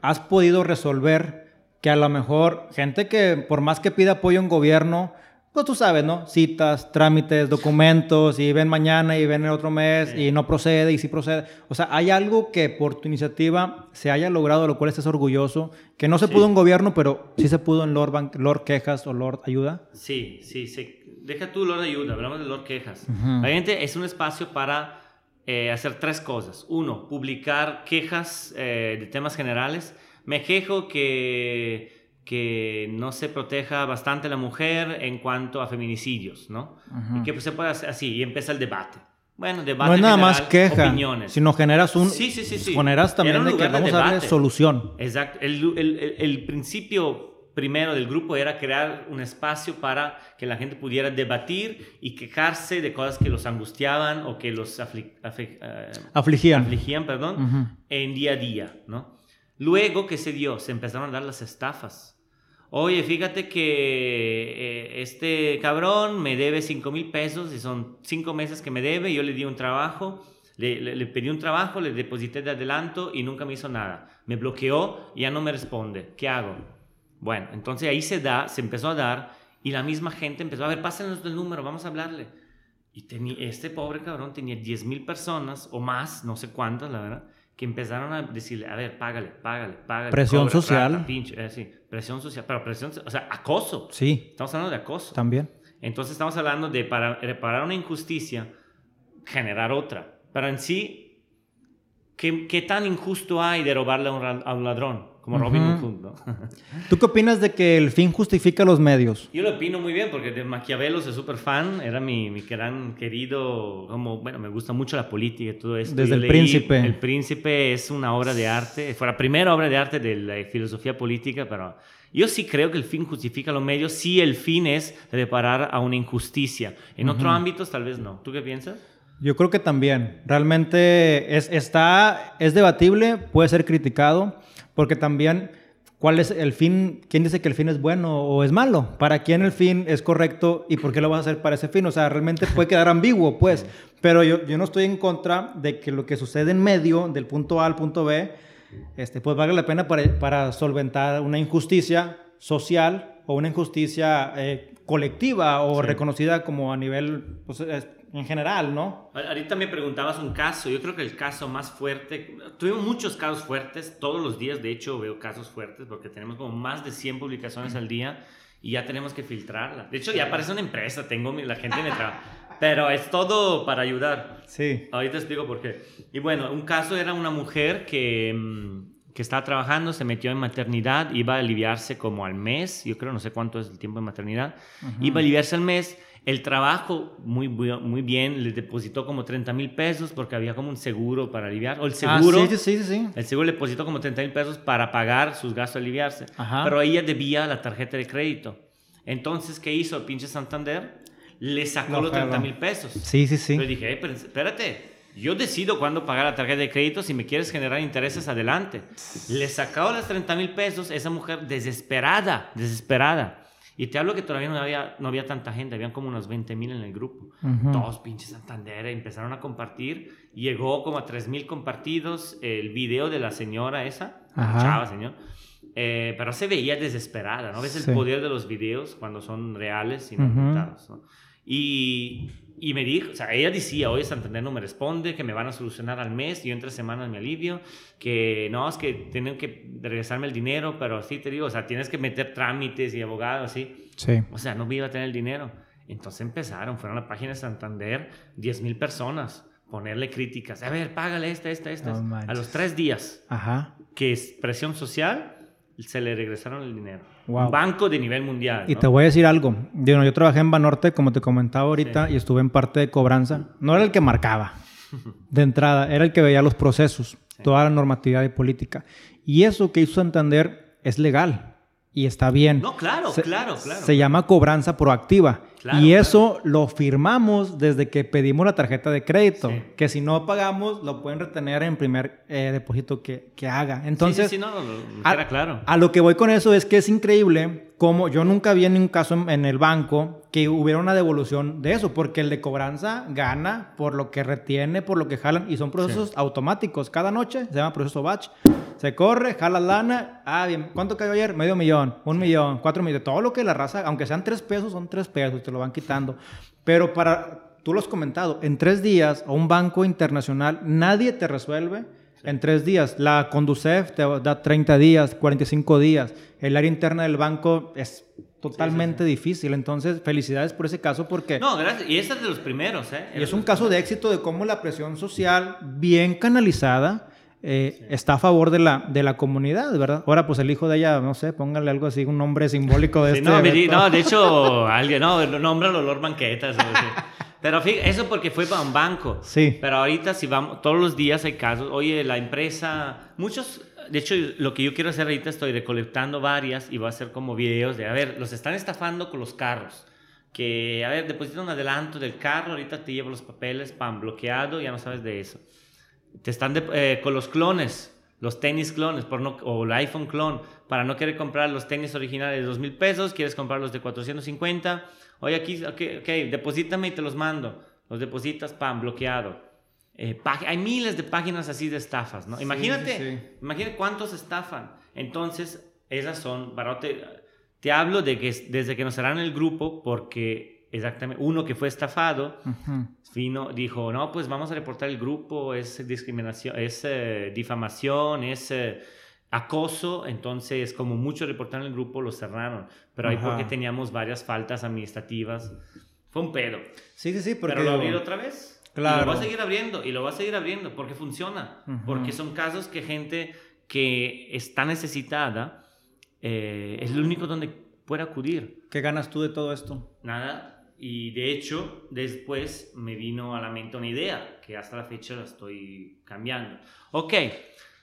has podido resolver que a lo mejor gente que por más que pida apoyo en gobierno, pues tú sabes, ¿no? Citas, trámites, documentos y ven mañana y ven el otro mes Sí. y no procede y sí procede. O sea, hay algo que por tu iniciativa se haya logrado, de lo cual estés orgulloso, que no se Sí. pudo en gobierno, pero sí se pudo en Lord, Ban- Lord Quejas o Lord Ayuda. Sí, sí, sí. Deja tú Lord Ayuda, hablamos de Lord Quejas. Ujú. Obviamente es un espacio para eh, hacer tres cosas. Uno, publicar quejas eh, de temas generales. Me quejo que, que no se proteja bastante a la mujer en cuanto a feminicidios, ¿no? Ujú. Y que pues, se pueda hacer así, y empieza el debate. Bueno, debate No es nada general, más queja, opiniones. sino generas un... Sí, sí, sí, sí. Generas también de que lugar de vamos a darle solución. Exacto. El, el- el- el principio primero del grupo era crear un espacio para que la gente pudiera debatir y quejarse de cosas que los angustiaban o que los afli- afli- eh, Afligían. afligían, perdón, Ujú. en día a día, ¿no? Luego, ¿qué se dio? Se empezaron a dar las estafas. Oye, fíjate que eh, este cabrón me debe 5 mil pesos y son 5 meses que me debe, yo le di un trabajo, le, pedí un trabajo, le deposité de adelanto y nunca me hizo nada. Me bloqueó y ya no me responde. ¿Qué hago? Bueno, entonces ahí se da, se empezó a dar y la misma gente empezó a ver, pásenos el número, vamos a hablarle. Y tenía, este pobre cabrón tenía 10 mil personas o más, no sé cuántas, la verdad, que empezaron a decirle, a ver, págale, págale, págale. Presión cobra, social. trata, pinche, eh, sí, presión social, pero presión, o sea, acoso. Sí, Estamos hablando de acoso. también. Entonces estamos hablando de para reparar una injusticia, generar otra. Pero en sí, ¿qué, qué tan injusto hay de robarle a un, a un ladrón? Como Robin Ujú. Hood, ¿no? ¿Tú qué opinas de que el fin justifica los medios? Yo lo opino muy bien porque de Maquiavelo soy súper fan, era mi, mi gran querido, como, bueno, me gusta mucho la política y todo esto. Desde Yo El leí Príncipe. El Príncipe es una obra de arte, fue la primera obra de arte de la filosofía política, pero yo sí creo que el fin justifica los medios si el fin es reparar a una injusticia. En otros ámbitos tal vez no. ¿Tú qué piensas? Yo creo que también. Realmente es, está, es debatible, puede ser criticado, porque también, ¿cuál es el fin? ¿Quién dice que el fin es bueno o es malo? ¿Para quién el fin es correcto y por qué lo vas a hacer para ese fin? O sea, realmente puede quedar ambiguo, pues. Pero yo, yo no estoy en contra de que lo que sucede en medio, del punto A al punto B, este, pues valga la pena para, para solventar una injusticia social o una injusticia eh, colectiva o Sí. reconocida como a nivel, pues, es- en general, ¿no? Ahorita me preguntabas un caso, yo creo que el caso más fuerte, tuvimos muchos casos fuertes, todos los días de hecho veo casos fuertes porque tenemos como más de 100 publicaciones al día y ya tenemos que filtrarlas. De hecho ya parece una empresa, tengo la gente me trabaja, pero es todo para ayudar. Sí. Ahorita explico por qué. Y bueno, un caso era una mujer que, mm, que estaba trabajando, se metió en maternidad, iba a aliviarse como al mes, yo creo, no sé cuánto es el tiempo de maternidad, iba a aliviarse al mes. El trabajo, muy, muy bien, le depositó como 30 mil pesos porque había como un seguro para aliviar. O el seguro, Ah, sí, sí, sí, sí. el seguro le depositó como 30 mil pesos para pagar sus gastos de aliviarse. Ajá. Pero ella debía la tarjeta de crédito. Entonces, ¿qué hizo el pinche Santander? Le sacó Lo los 30 jaló. mil pesos. Sí, sí, sí. Yo dije, "Eh, pero espérate, yo decido cuándo pagar la tarjeta de crédito, si me quieres generar intereses, adelante. Le sacó las 30 mil pesos, esa mujer desesperada, desesperada. Y te hablo que todavía no había, no había tanta gente, habían como unos 20 mil en el grupo. Ujú. Todos pinches Santander empezaron a compartir, llegó como a 3 mil compartidos el video de la señora esa, Ajá. chava señor. Eh, pero se veía desesperada, ¿no? Ves el Sí. poder de los videos cuando son reales y no Ujú. inventados, ¿no? Y, y me dijo, o sea, ella decía, hoy Santander no me responde, que me van a solucionar al mes, yo en tres semanas me alivio, que no, es que tienen que regresarme el dinero, pero así te digo, o sea, tienes que meter trámites y abogados, así. Sí. O sea, no me iba a tener el dinero. Entonces empezaron, fueron a la página de Santander, 10 mil personas, ponerle críticas. A ver, págale esta, esta, esta. No a los tres días, Ajá. que es presión social, se le regresaron el dinero. Wow. Un banco de nivel mundial. Y ¿no? te voy a decir algo. Yo, yo trabajé en Banorte, como te comentaba ahorita, y estuve en parte de cobranza. No era el que marcaba de entrada, era el que veía los procesos, toda la normatividad y política. Y eso que hizo Santander es legal y está bien. No, claro, Se- claro, claro. Se llama cobranza proactiva. Claro, y claro. eso lo firmamos desde que pedimos la tarjeta de crédito. Sí. Que si no pagamos, lo pueden retener en primer eh, depósito que, que haga. Entonces, sí, sí, no, a- claro. a lo que voy con eso es que es increíble como yo nunca vi en ningún caso en, en el banco que hubiera una devolución de eso, porque el de cobranza gana por lo que retiene, por lo que jalan, y son procesos automáticos. Cada noche se llama proceso batch. Se corre, jala lana. Ah, bien. ¿Cuánto cayó ayer? Medio millón, un millón, cuatro millones. Todo lo que la raza, aunque sean tres pesos, son tres pesos, te lo van quitando. Pero para, tú lo has comentado, en tres días a un banco internacional nadie te resuelve en tres días. La Conducef te da 30 días, 45 días. El área interna del banco es totalmente difícil. Entonces, felicidades por ese caso porque No, gracias. Y ese es de los primeros, ¿eh? y es un caso de éxito de cómo la presión social bien canalizada eh, está a favor de la, de la comunidad, ¿verdad? Ahora, pues el hijo de ella, no sé, póngale algo así, un nombre simbólico de Sí, este no, evento. no, de hecho, alguien, no, nombra el olor banquetas. o así. Pero fíjate, eso porque fue para un banco. Sí. Pero ahorita si vamos, todos los días hay casos, oye, la empresa, muchos de hecho, lo que yo quiero hacer ahorita, estoy recolectando varias y voy a hacer como videos de, a ver, los están estafando con los carros. Que, a ver, deposita un adelanto del carro, ahorita te llevo los papeles, pan, bloqueado, ya no sabes de eso. Te están de- eh, con los clones, los tenis clones, por no, o el iPhone clon, para no querer comprar los tenis originales de 2 mil pesos, quieres comprar los de 450. Oye, aquí, ok, ok, deposítame y te los mando. Los depositas, pam, bloqueado. Eh, hay miles de páginas así de estafas, ¿no? Sí, imagínate, sí, imagínate cuántos estafan. Entonces, esas son, para te, hablo de que es- desde que nos cerraron el grupo, porque exactamente uno que fue estafado, Ujú. Fino dijo, no, pues vamos a reportar el grupo, es discriminación, es eh, difamación, es eh, acoso, entonces como mucho reportaron el grupo, lo cerraron, pero ahí Ajá. porque teníamos varias faltas administrativas, fue un pedo. Sí, sí, sí, porque pero lo abrir otra vez. Y Claro. lo va a seguir abriendo, y lo va a seguir abriendo, porque funciona, Ujú. porque son casos que gente que está necesitada eh, es lo único donde puede acudir. ¿qué ganas tú de todo esto? Nada. Y de hecho, después me vino a la mente una idea que hasta la fecha la estoy cambiando. Ok,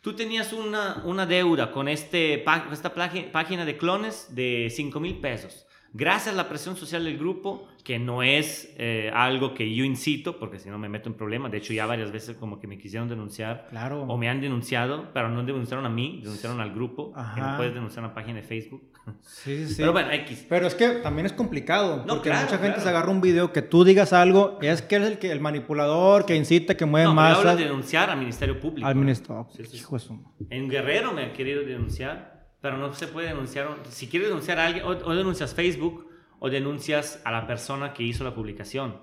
tú tenías una, una deuda con este, esta página de clones de 5 mil pesos. Gracias a la presión social del grupo, que no es eh, algo que yo incito, porque si no me meto en problemas. De hecho, ya varias veces como que me quisieron denunciar Claro. o me han denunciado, pero no denunciaron a mí, denunciaron al grupo, que Ajá. no puedes denunciar una página de Facebook. Sí, sí, sí. Pero bueno, X. Pero es que también es complicado, No, porque claro, mucha gente claro. se agarra un video que tú digas algo, y es que eres el, que, el manipulador, que incita, que mueve No, masas. de denunciar al Ministerio Público. Al ministro. Sí, sí. Hijo de su- En Guerrero me han querido denunciar, pero no se puede denunciar. Si quieres denunciar a alguien, o, o denuncias Facebook o denuncias a la persona que hizo la publicación.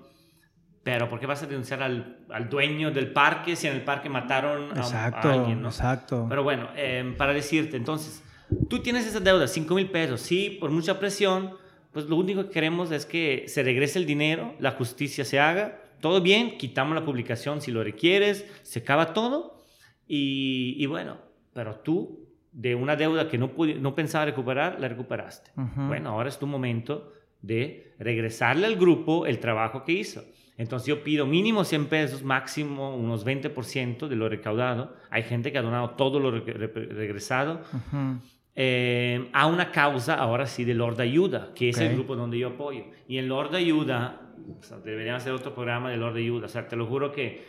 Pero ¿por qué vas a denunciar al, al dueño del parque si en el parque mataron a, Exacto, a alguien? ¿no? exacto. Pero bueno, eh, para decirte, entonces, tú tienes esa deuda, 5 mil pesos, sí, por mucha presión, pues lo único que queremos es que se regrese el dinero, la justicia se haga, todo bien, quitamos la publicación si lo requieres, se acaba todo, y, y bueno, pero tú, de una deuda que no, no pensaba recuperar, la recuperaste. Ujú. Bueno, ahora es tu momento de regresarle al grupo el trabajo que hizo. Entonces yo pido mínimo 100 pesos, máximo unos 20% de lo recaudado. Hay gente que ha donado todo lo re- re- regresado Ujú. Eh, a una causa, ahora sí, de Lord Ayuda, que es Ok. el grupo donde yo apoyo. Y en Lord Ayuda, o sea, deberían hacer otro programa de Lord Ayuda. O sea, te lo juro que,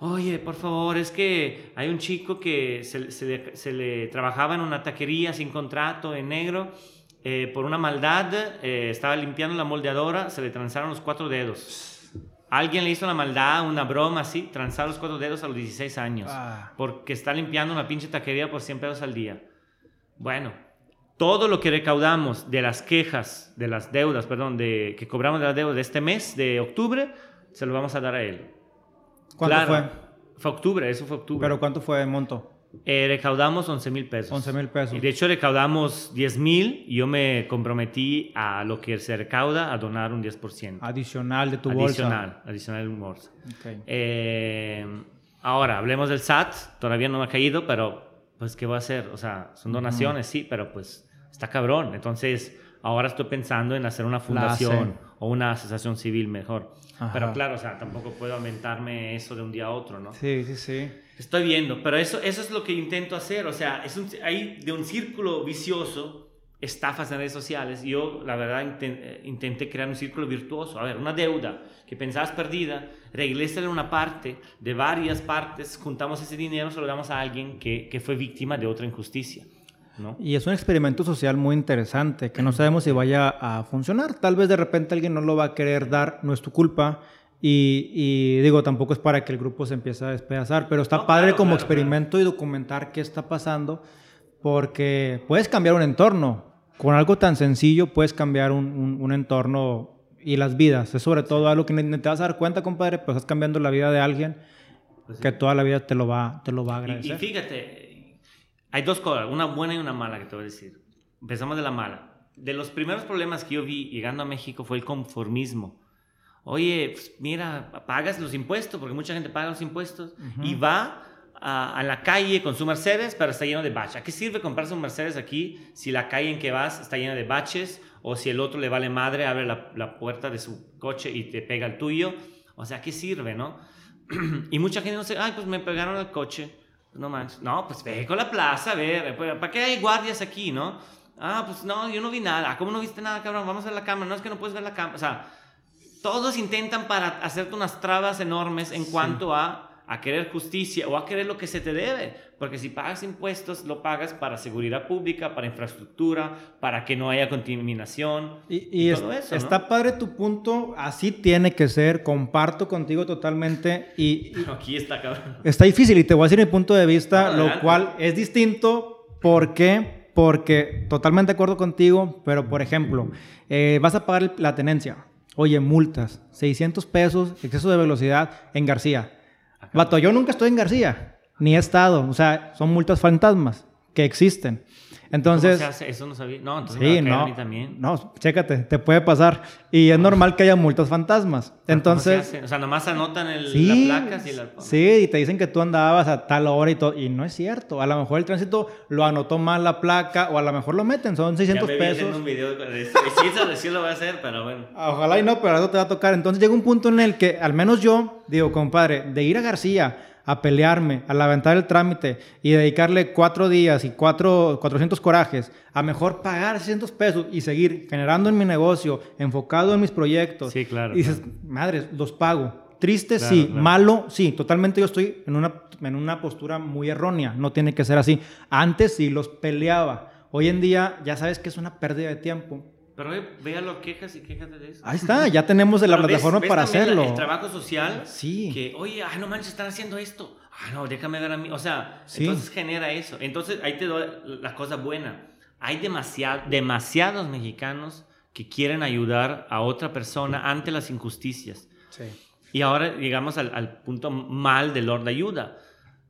oye, por favor, es que hay un chico que se, se le, se le trabajaba en una taquería sin contrato, en negro. eh, por una maldad, eh, estaba limpiando la moldeadora, se le transaron los cuatro dedos. Alguien le hizo la maldad, una broma así, transar los cuatro dedos a los 16 años. Ah. Porque está limpiando una pinche taquería por 100 pesos al día. Bueno, todo lo que recaudamos de las quejas, de las deudas, perdón, de, que cobramos de las deudas de este mes, de octubre, se lo vamos a dar a él. ¿Cuánto Claro, fue? Fue octubre, eso fue octubre. ¿Pero cuánto fue el monto? Eh, recaudamos 11 mil pesos. 11 mil pesos. Y de hecho recaudamos 10 mil y yo me comprometí a lo que se recauda a donar un 10%. Adicional de tu adicional, bolsa. adicional en bolsa. Ok. Eh, ahora, hablemos del SAT. Todavía no me ha caído, pero pues, ¿qué voy a hacer? O sea, son donaciones, sí, pero pues está cabrón. Entonces, ahora estoy pensando en hacer una fundación o una asociación civil mejor. Ajá. Pero claro, o sea, tampoco puedo aumentarme eso de un día a otro, ¿no? Sí, sí, sí. Estoy viendo, pero eso, eso es lo que intento hacer. O sea, es un, hay de un círculo vicioso, estafas en redes sociales. Yo, la verdad, eh, intenté crear un círculo virtuoso. A ver, una deuda que pensabas perdida, regrésale una parte, de varias partes, juntamos ese dinero, se lo damos a alguien que, que fue víctima de otra injusticia. ¿no? Y es un experimento social muy interesante que no sabemos si vaya a funcionar. Tal vez de repente alguien no lo va a querer dar, no es tu culpa. Y, y digo, tampoco es para que el grupo se empiece a despedazar, pero está No, padre claro, como claro, experimento y documentar qué está pasando, porque puedes cambiar un entorno. Con algo tan sencillo puedes cambiar un, un- un entorno y las vidas. Es sobre todo algo que ni, te vas a dar cuenta, compadre, pero estás cambiando la vida de alguien Pues sí. que toda la vida te lo va, te lo va a Y, y agradecer. fíjate, hay dos cosas, una buena y una mala que te voy a decir. Empezamos de la mala. De los primeros problemas que yo vi llegando a México fue el conformismo. Oye, pues, mira, pagas los impuestos, porque mucha gente paga los impuestos, y va a, a la calle con su Mercedes, pero está lleno de baches. ¿A qué sirve comprarse un Mercedes aquí si la calle en que vas está llena de baches? O si el otro le vale madre, abre la, la puerta de su coche y te pega el tuyo. O sea, ¿a qué sirve, no? y mucha gente no sé, ay, pues me pegaron el coche. No manches. No, pues ve con la plaza, a ver. pues, ¿Para qué hay guardias aquí, no? Ah, pues no, yo no vi nada. ¿Cómo no viste nada, cabrón? Vamos a ver la cámara. No es que no puedes ver la cámara. O sea, todos intentan para hacerte unas trabas enormes en cuanto a a querer justicia o a querer lo que se te debe. Porque si pagas impuestos, lo pagas para seguridad pública, para infraestructura, para que no haya contaminación. Y, y, todo eso, está padre tu punto, así tiene que ser, comparto contigo totalmente. Y, aquí está cabrón. Está difícil y te voy a decir mi punto de vista, lo cual es distinto. ¿Por qué? Porque totalmente de acuerdo contigo, pero por ejemplo, eh, vas a pagar la tenencia. Oye, multas, 600 pesos, exceso de velocidad en García Vato, yo nunca estoy en García, ni he estado. O sea, son multas fantasmas que existen. Entonces, ¿Cómo se hace? Eso no sabía. No, entonces sí, me no, a mí también. No, chécate, te puede pasar. Y es normal que haya multas fantasmas. Entonces, ¿Cómo se O sea, nomás anotan el, sí, la placa y la... Sí, y te dicen que tú andabas a tal hora y todo. Y no es cierto. A lo mejor el tránsito lo anotó mal la placa o a lo mejor lo meten. Son 600 ya me pesos. un video de eso. Sí, eso sí lo voy a hacer, pero bueno. Ojalá y no, pero eso te va a tocar. Entonces llega un punto en el que, al menos yo, digo, compadre, de ir a García a pelearme, a levantar el trámite y dedicarle cuatro días y cuatro, 400 corajes, a mejor pagar 600 pesos y seguir generando en mi negocio, enfocado en mis proyectos. Sí, claro. Y dices, madres, los pago. Triste, sí. Malo, sí. Totalmente yo estoy en una, en una postura muy errónea. No tiene que ser así. Antes sí los peleaba. Hoy en día ya sabes que es una pérdida de tiempo. Pero véalo, quejas y quéjate de eso. Ahí está, ya tenemos la plataforma para hacerlo. El trabajo social. Sí. Que, oye, ay, no manches, están haciendo esto. Ah, no, déjame ver a mí. O sea, entonces genera eso. Entonces ahí te doy la cosa buena. Hay demasiado, demasiados mexicanos que quieren ayudar a otra persona ante las injusticias. Sí. Y ahora llegamos al, al punto mal del Lord de ayuda.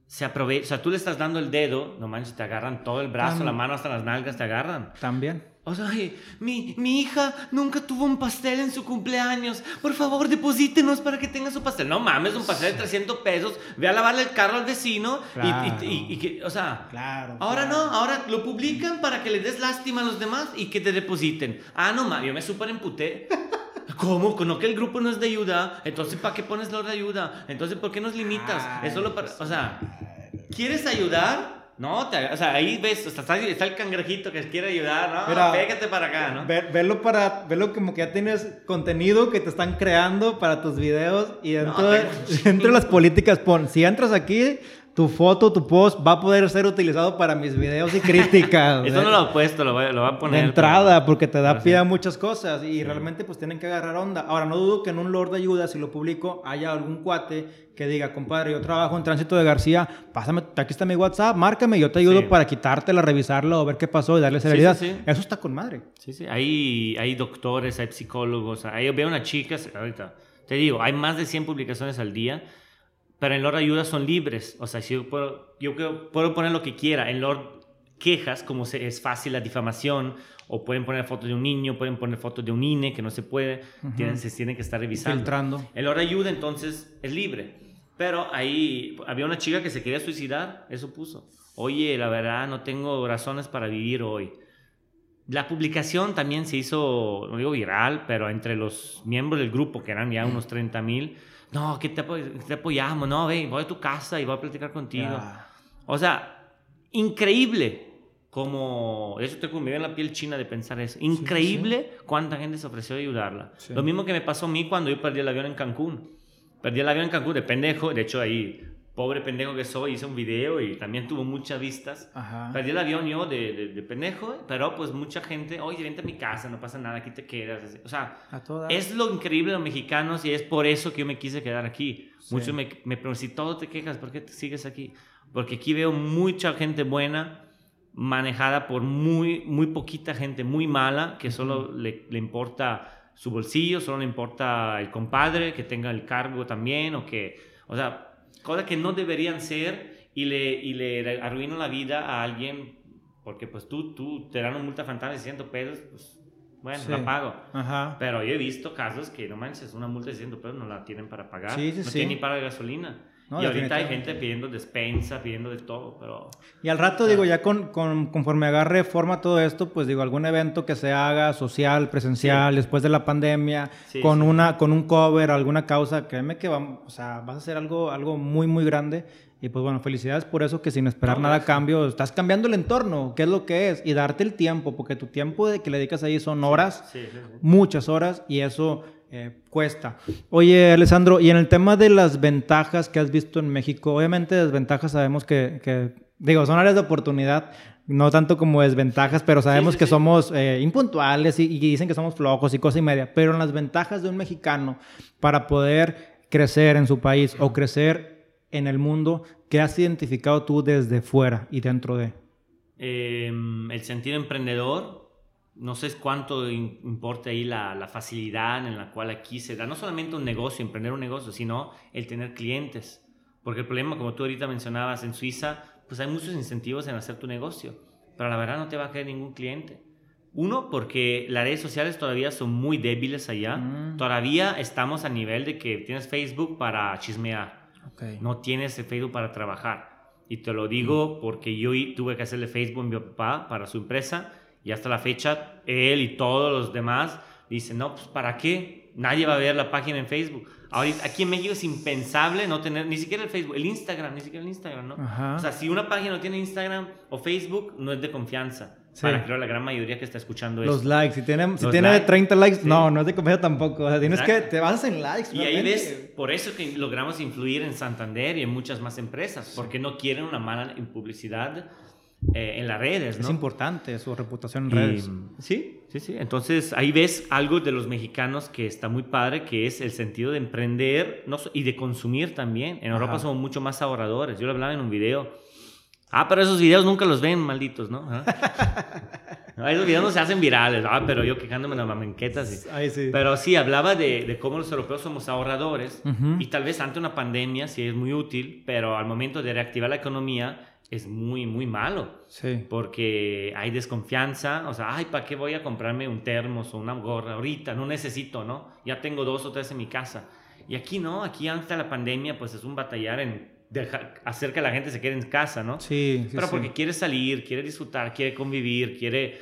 Se aprovecha, o sea, tú le estás dando el dedo, no manches, te agarran todo el brazo, la mano, hasta las nalgas te agarran. También. O sea, mi, mi hija nunca tuvo un pastel en su cumpleaños. Por favor, deposítenos para que tenga su pastel. No mames, un pastel de 300 pesos. Ve a lavarle el carro al vecino. Y, que, o sea, claro, ahora no, ahora lo publican para que le des lástima a los demás y que te depositen. Ah, no mames, yo me súper emputé. ¿Cómo? ¿No que el grupo no es de ayuda? Entonces, ¿para qué pones lo de ayuda? Entonces, ¿por qué nos limitas? es solo para. O sea, ¿quieres ayudar? No, o sea, ahí ves, está, está, el cangrejito que quiere ayudar, ¿no? Mira, Pégate para acá, ¿no? verlo para, verlo como que ya tienes contenido que te están creando para tus videos y dentro, dentro de las políticas pon, si entras aquí, tu foto, tu post va a poder ser utilizado para mis videos y críticas. Eso no lo he puesto, lo voy, lo a poner. De entrada, porque te da pie a muchas cosas y realmente pues tienen que agarrar onda. Ahora, no dudo que en un Lord de Ayuda, si lo publico, haya algún cuate que diga, compadre, yo trabajo en tránsito de García, pásame, aquí está mi WhatsApp, márcame, yo te ayudo para quitártela, revisarla o ver qué pasó y darle seriedad. Eso está con madre. Sí, sí, hay, hay doctores, hay psicólogos, hay, veo una chica, ahorita, te digo, hay más de 100 publicaciones al día pero en Lord Ayuda son libres. O sea, si yo puedo, yo puedo poner lo que quiera. En Lord quejas, como es fácil la difamación, o pueden poner fotos de un niño, pueden poner fotos de un INE, que no se puede, tienen, se tienen que estar revisando. Filtrando. En Lord Ayuda, entonces, es libre. Pero ahí había una chica que se quería suicidar, eso puso. Oye, la verdad, no tengo razones para vivir hoy. La publicación también se hizo, no digo viral, pero entre los miembros del grupo, que eran ya unos 30 mil, no, que te, te, apoyamos, no, ven, voy a tu casa y voy a platicar contigo. O sea, increíble como, eso te me en la piel china de pensar eso, increíble cuánta gente se ofreció a ayudarla. Lo mismo que me pasó a mí cuando yo perdí el avión en Cancún. Perdí el avión en Cancún de pendejo, de hecho ahí pobre pendejo que soy, hice un video y también tuvo muchas vistas. Perdí el avión yo de, de, pendejo, pero pues mucha gente, oye, vente a mi casa, no pasa nada, aquí te quedas. O sea, es lo increíble de los mexicanos y es por eso que yo me quise quedar aquí. Muchos me, me preguntan, si todo te quejas, ¿por qué te sigues aquí? Porque aquí veo mucha gente buena manejada por muy, muy poquita gente muy mala que solo le, le importa su bolsillo, solo le importa el compadre, que tenga el cargo también, o que, o sea, cosas que no deberían ser y le, y le arruinan la vida a alguien porque pues tú, tú te dan una multa fantasma de 100 pesos, pues bueno, la pago. Ajá. Pero yo he visto casos que no manches, una multa de 100 pesos no la tienen para pagar, sí, sí, no tienen ni para gasolina. Y ahorita hay gente pidiendo despensa, pidiendo de todo, pero... Y al rato, digo, ya con, con, conforme agarre forma todo esto, pues digo, algún evento que se haga social, presencial, después de la pandemia, con, Una, con un cover, alguna causa, créeme que vamos, o sea, vas a hacer algo, algo muy, muy grande. Y pues bueno, felicidades por eso, que sin esperar nada a cambio, estás cambiando el entorno, qué es lo que es, y darte el tiempo, porque tu tiempo de que le dedicas ahí son horas, muchas horas, y eso eh, cuesta. Oye, Alessandro, y en el tema de las ventajas que has visto en México, obviamente desventajas sabemos que, digo, son áreas de oportunidad, no tanto como desventajas, pero sabemos que somos eh, impuntuales y, dicen que somos flojos y cosa y media, pero en las ventajas de un mexicano para poder crecer en su país o crecer en el mundo, ¿qué has identificado tú desde fuera y dentro de? Em, el sentido emprendedor, no sé cuánto importa ahí la, facilidad en la cual aquí se da, no solamente un negocio, emprender un negocio, sino el tener clientes. Porque el problema, como tú ahorita mencionabas, en Suiza, pues hay muchos incentivos en hacer tu negocio, pero la verdad no te va a caer ningún cliente. Uno, porque las redes sociales todavía son muy débiles allá. Mm. Todavía estamos a nivel de que tienes Facebook para chismear. No tienes Facebook para trabajar. Y te lo digo mm. porque yo tuve que hacerle Facebook a mi papá para su empresa y hasta la fecha, él y todos los demás dicen, no, pues ¿para qué? Nadie va a ver la página en Facebook. Ahorita, aquí en México es impensable no tener ni siquiera el Facebook, el Instagram, ni siquiera el Instagram, ¿no? O sea, si una página no tiene Instagram o Facebook, no es de confianza. Para creo la gran mayoría que está escuchando Los likes, si tiene, si tiene 30 likes, no, no es de confianza tampoco. O sea, tienes que, te vas en likes. Y ahí ves, por eso que logramos influir en Santander y en muchas más empresas, porque no quieren una mala publicidad eh, en las redes. ¿no? Es importante su reputación en redes. Sí, sí, sí. Entonces ahí ves algo de los mexicanos que está muy padre, que es el sentido de emprender no, y de consumir también. En Europa somos mucho más ahorradores. Yo lo hablaba en un video. Ah, pero esos videos nunca los ven, malditos, ¿no? ¿Ah? Esos videos no se hacen virales. Ah, pero yo quejándome en las mamenquetas. Sí. Pero sí, hablaba de, de, cómo los europeos somos ahorradores y tal vez ante una pandemia sí es muy útil, pero al momento de reactivar la economía es muy, muy malo. Sí. Porque hay desconfianza, o sea, ay, ¿para qué voy a comprarme un termos o una gorra ahorita? No necesito, ¿no? Ya tengo dos o tres en mi casa. Y aquí no, aquí antes de la pandemia, pues es un batallar en hacer que la gente se quede en casa, ¿no? Sí. sí Pero porque quiere salir, quiere disfrutar, quiere convivir, quiere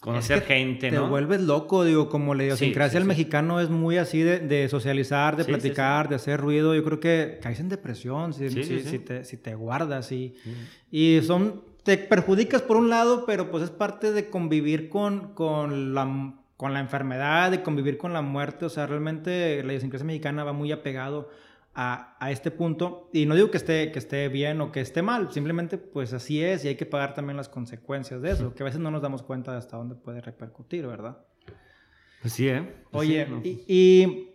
conocer gente, ¿no? Te vuelves loco, digo, como la idiosincrasia sí, el mexicano es muy así de, socializar, de platicar, de hacer ruido. Yo creo que caes en depresión si, si, te, si te, guardas y, y son, te perjudicas por un lado, pero pues es parte de convivir con, con la con la enfermedad, de convivir con la muerte, o sea, realmente la idiosincrasia mexicana va muy apegado a, a, este punto. Y no digo que esté, que esté bien o que esté mal, simplemente pues así es y hay que pagar también las consecuencias de eso, que a veces no nos damos cuenta de hasta dónde puede repercutir, ¿verdad? Pues sí, ¿eh? Pues Oye, y,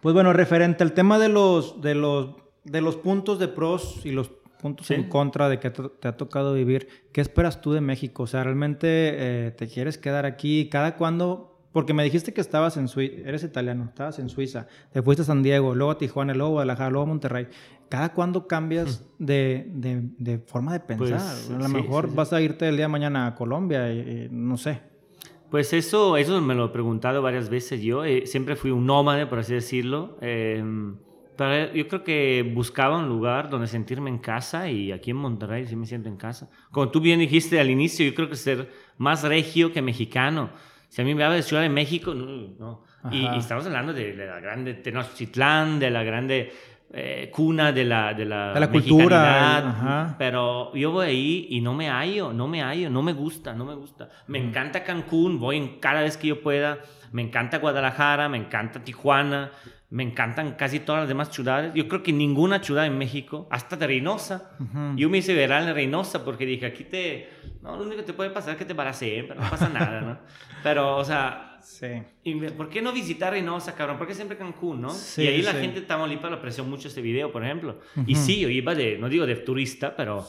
pues bueno, referente al tema de los, de los, de los puntos de pros y los puntos en contra de que te, ha tocado vivir, ¿qué esperas tú de México? O sea, ¿realmente eh, te quieres quedar aquí? ¿Cada cuándo porque me dijiste que estabas en Suiza, eres italiano, estabas en Suiza, te fuiste a San Diego, luego a Tijuana, luego a Guadalajara, luego a Monterrey. ¿Cada cuándo cambias mm. de, de, de, forma de pensar? Pues, a lo mejor vas a irte el día de mañana a Colombia, y, no sé. Pues eso, eso me lo he preguntado varias veces yo. Eh, siempre fui un nómade, por así decirlo. Em, pero yo creo que buscaba un lugar donde sentirme en casa y aquí en Monterrey sí me siento en casa. Como tú bien dijiste al inicio, yo creo que ser más regio que mexicano. Si a mí me habla de Ciudad de México, no. Y, estamos hablando de, la grande Tenochtitlán, de la grande eh, cuna de la, de la, de la cultura. Pero yo voy ahí y no me hallo, no me hallo, no me gusta, no me gusta. Me encanta Cancún, voy en cada vez que yo pueda. Me encanta Guadalajara, me encanta Tijuana, me encantan casi todas las demás ciudades. Yo creo que ninguna ciudad en México, hasta de Reynosa. Yo me hice veral en Reynosa porque dije, aquí te... No, lo único que te puede pasar es que te parece, pero no pasa nada, ¿no? Pero, o sea... Sí. ¿Por qué no visitar Reynosa, cabrón? ¿Por qué siempre Cancún, no? Sí, y ahí la gente de Tamaulipas lo apreció mucho este video, por ejemplo. Y sí, yo iba de, no digo de turista, pero...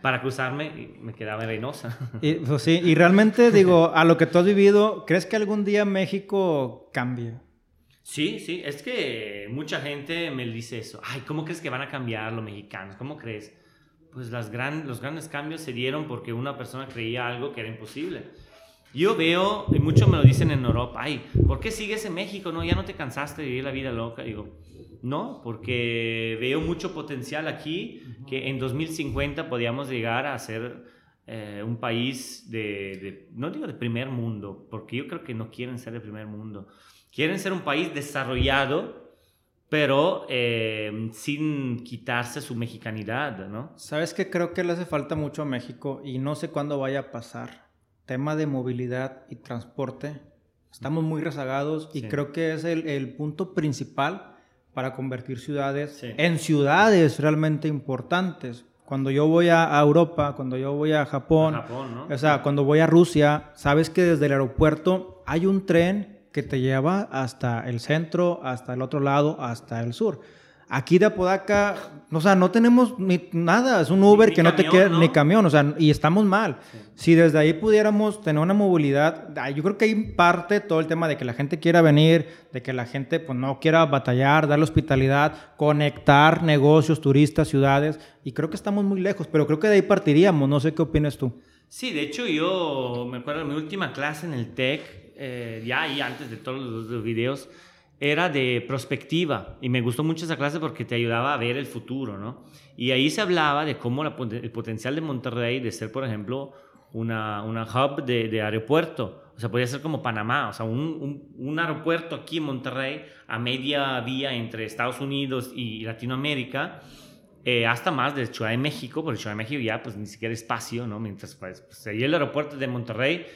Para cruzarme me quedaba en Reynosa. Y, pues sí, y realmente digo, a lo que tú has vivido, ¿crees que algún día México cambie? Sí, sí, es que mucha gente me dice eso. Ay, ¿cómo crees que van a cambiar los mexicanos? ¿Cómo crees? Pues las gran, los grandes cambios se dieron porque una persona creía algo que era imposible. Yo veo, y muchos me lo dicen en Europa, ay, ¿por qué sigues en México? No, ya no te cansaste de vivir la vida loca. Digo, ¿no? Porque veo mucho potencial aquí, que en 2050 podríamos llegar a ser eh, un país de, no digo de primer mundo, porque yo creo que no quieren ser de primer mundo, quieren ser un país desarrollado, pero eh, sin quitarse su mexicanidad, ¿no? Sabes que creo que le hace falta mucho a México y no sé cuándo vaya a pasar. Tema de movilidad y transporte. Estamos muy rezagados y creo que es el, el punto principal para convertir ciudades en ciudades realmente importantes. Cuando yo voy a, Europa, cuando yo voy a Japón, o sea, cuando voy a Rusia, sabes que desde el aeropuerto hay un tren que te lleva hasta el centro, hasta el otro lado, hasta el sur. Aquí de Apodaca, o sea, no tenemos ni nada, es un Uber que no te queda, ni camión, o sea, y estamos mal. Si desde ahí pudiéramos tener una movilidad, yo creo que hay parte todo el tema de que la gente quiera venir, de que la gente pues no quiera batallar, darle hospitalidad, conectar negocios, turistas, ciudades, y creo que estamos muy lejos, pero creo que de ahí partiríamos, no sé qué opinas tú. Sí, de hecho yo me acuerdo de mi última clase en el TEC, eh, ya y antes de todos los videos, era de prospectiva y me gustó mucho esa clase porque te ayudaba a ver el futuro, ¿no? Y ahí se hablaba de cómo el potencial de Monterrey de ser, por ejemplo, una, una hub de, aeropuerto. O sea, podría ser como Panamá, o sea, un, un, aeropuerto aquí en Monterrey a media vía entre Estados Unidos y Latinoamérica, eh, hasta más de Ciudad de México, porque Ciudad de México ya pues ni siquiera espacio, ¿no? Mientras pues, pues ahí el aeropuerto de Monterrey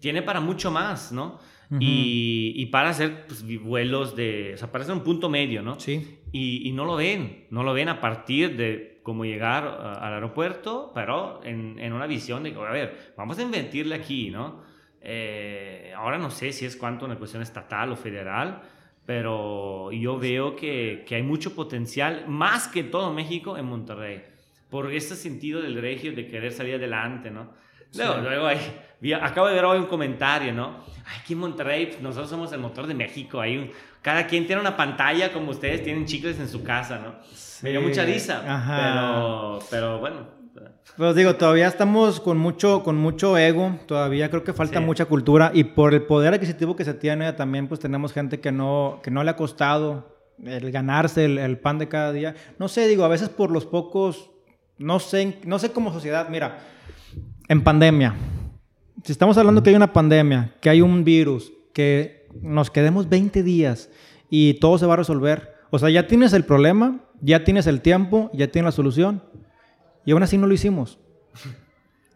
tiene para mucho más, ¿no? Y, para hacer pues, vuelos de, o sea, para hacer un punto medio, ¿no? Sí. Y, no lo ven, no lo ven a partir de cómo llegar al aeropuerto, pero en, en, una visión de, a ver, vamos a invertirle aquí, ¿no? Eh, ahora no sé si es cuánto una cuestión estatal o federal, pero yo veo que, que hay mucho potencial, más que todo México, en Monterrey, por este sentido del regio de querer salir adelante, ¿no? Luego, luego hay, acabo de ver hoy un comentario, ¿no? Ay, aquí en Monterrey, pues, nosotros somos el motor de México. Hay un, cada quien tiene una pantalla como ustedes tienen chicles en su casa, ¿no? Me dio mucha risa, pero, pero bueno. Pues digo, todavía estamos con mucho, con mucho ego, todavía creo que falta mucha cultura y por el poder adquisitivo que se tiene también pues tenemos gente que no, que no le ha costado el ganarse el, el pan de cada día. No sé, digo, a veces por los pocos, no sé, no sé como sociedad, mira, en pandemia, si estamos hablando que hay una pandemia, que hay un virus, que nos quedemos 20 días y todo se va a resolver, o sea, ya tienes el problema, ya tienes el tiempo, ya tienes la solución, y aún así no lo hicimos.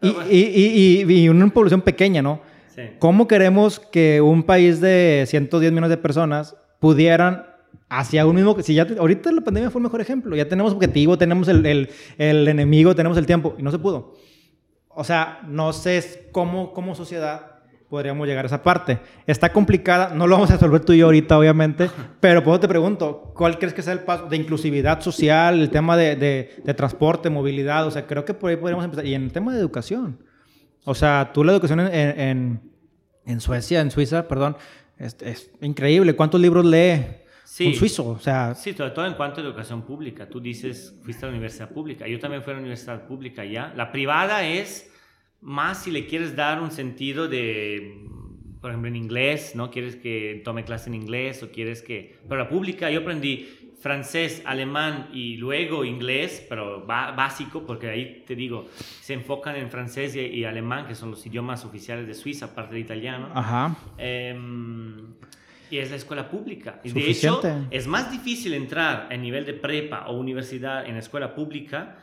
Y, y, y, y, una población pequeña, ¿no? Sí. ¿Cómo queremos que un país de 110 millones de personas pudieran hacia un mismo... Si ya ahorita la pandemia fue el mejor ejemplo, ya tenemos objetivo, tenemos el, el, el enemigo, tenemos el tiempo, y no se pudo. O sea, no sé cómo como sociedad podríamos llegar a esa parte. Está complicada, no lo vamos a resolver tú y yo ahorita, obviamente, pero pues te pregunto, ¿cuál crees que sea el paso de inclusividad social, el tema de, de, transporte, movilidad? O sea, creo que por ahí podríamos empezar. Y en el tema de educación. O sea, tú la educación en, en, en Suecia, en Suiza, perdón, es, es increíble. ¿Cuántos libros lee? Sí. Un suizo, o sea... Sí, sobre todo en cuanto a educación pública. Tú dices, fuiste a la universidad pública. Yo también fui a la universidad pública ya. La privada es más si le quieres dar un sentido de, por ejemplo, en inglés, ¿no? Quieres que tome clase en inglés o quieres que... Pero la pública, yo aprendí francés, alemán y luego inglés, pero básico, porque ahí te digo, se enfocan en francés y, alemán, que son los idiomas oficiales de Suiza, aparte de italiano. Ajá. Em, y es la escuela pública. Y de hecho, es más difícil entrar a nivel de prepa o universidad en la escuela pública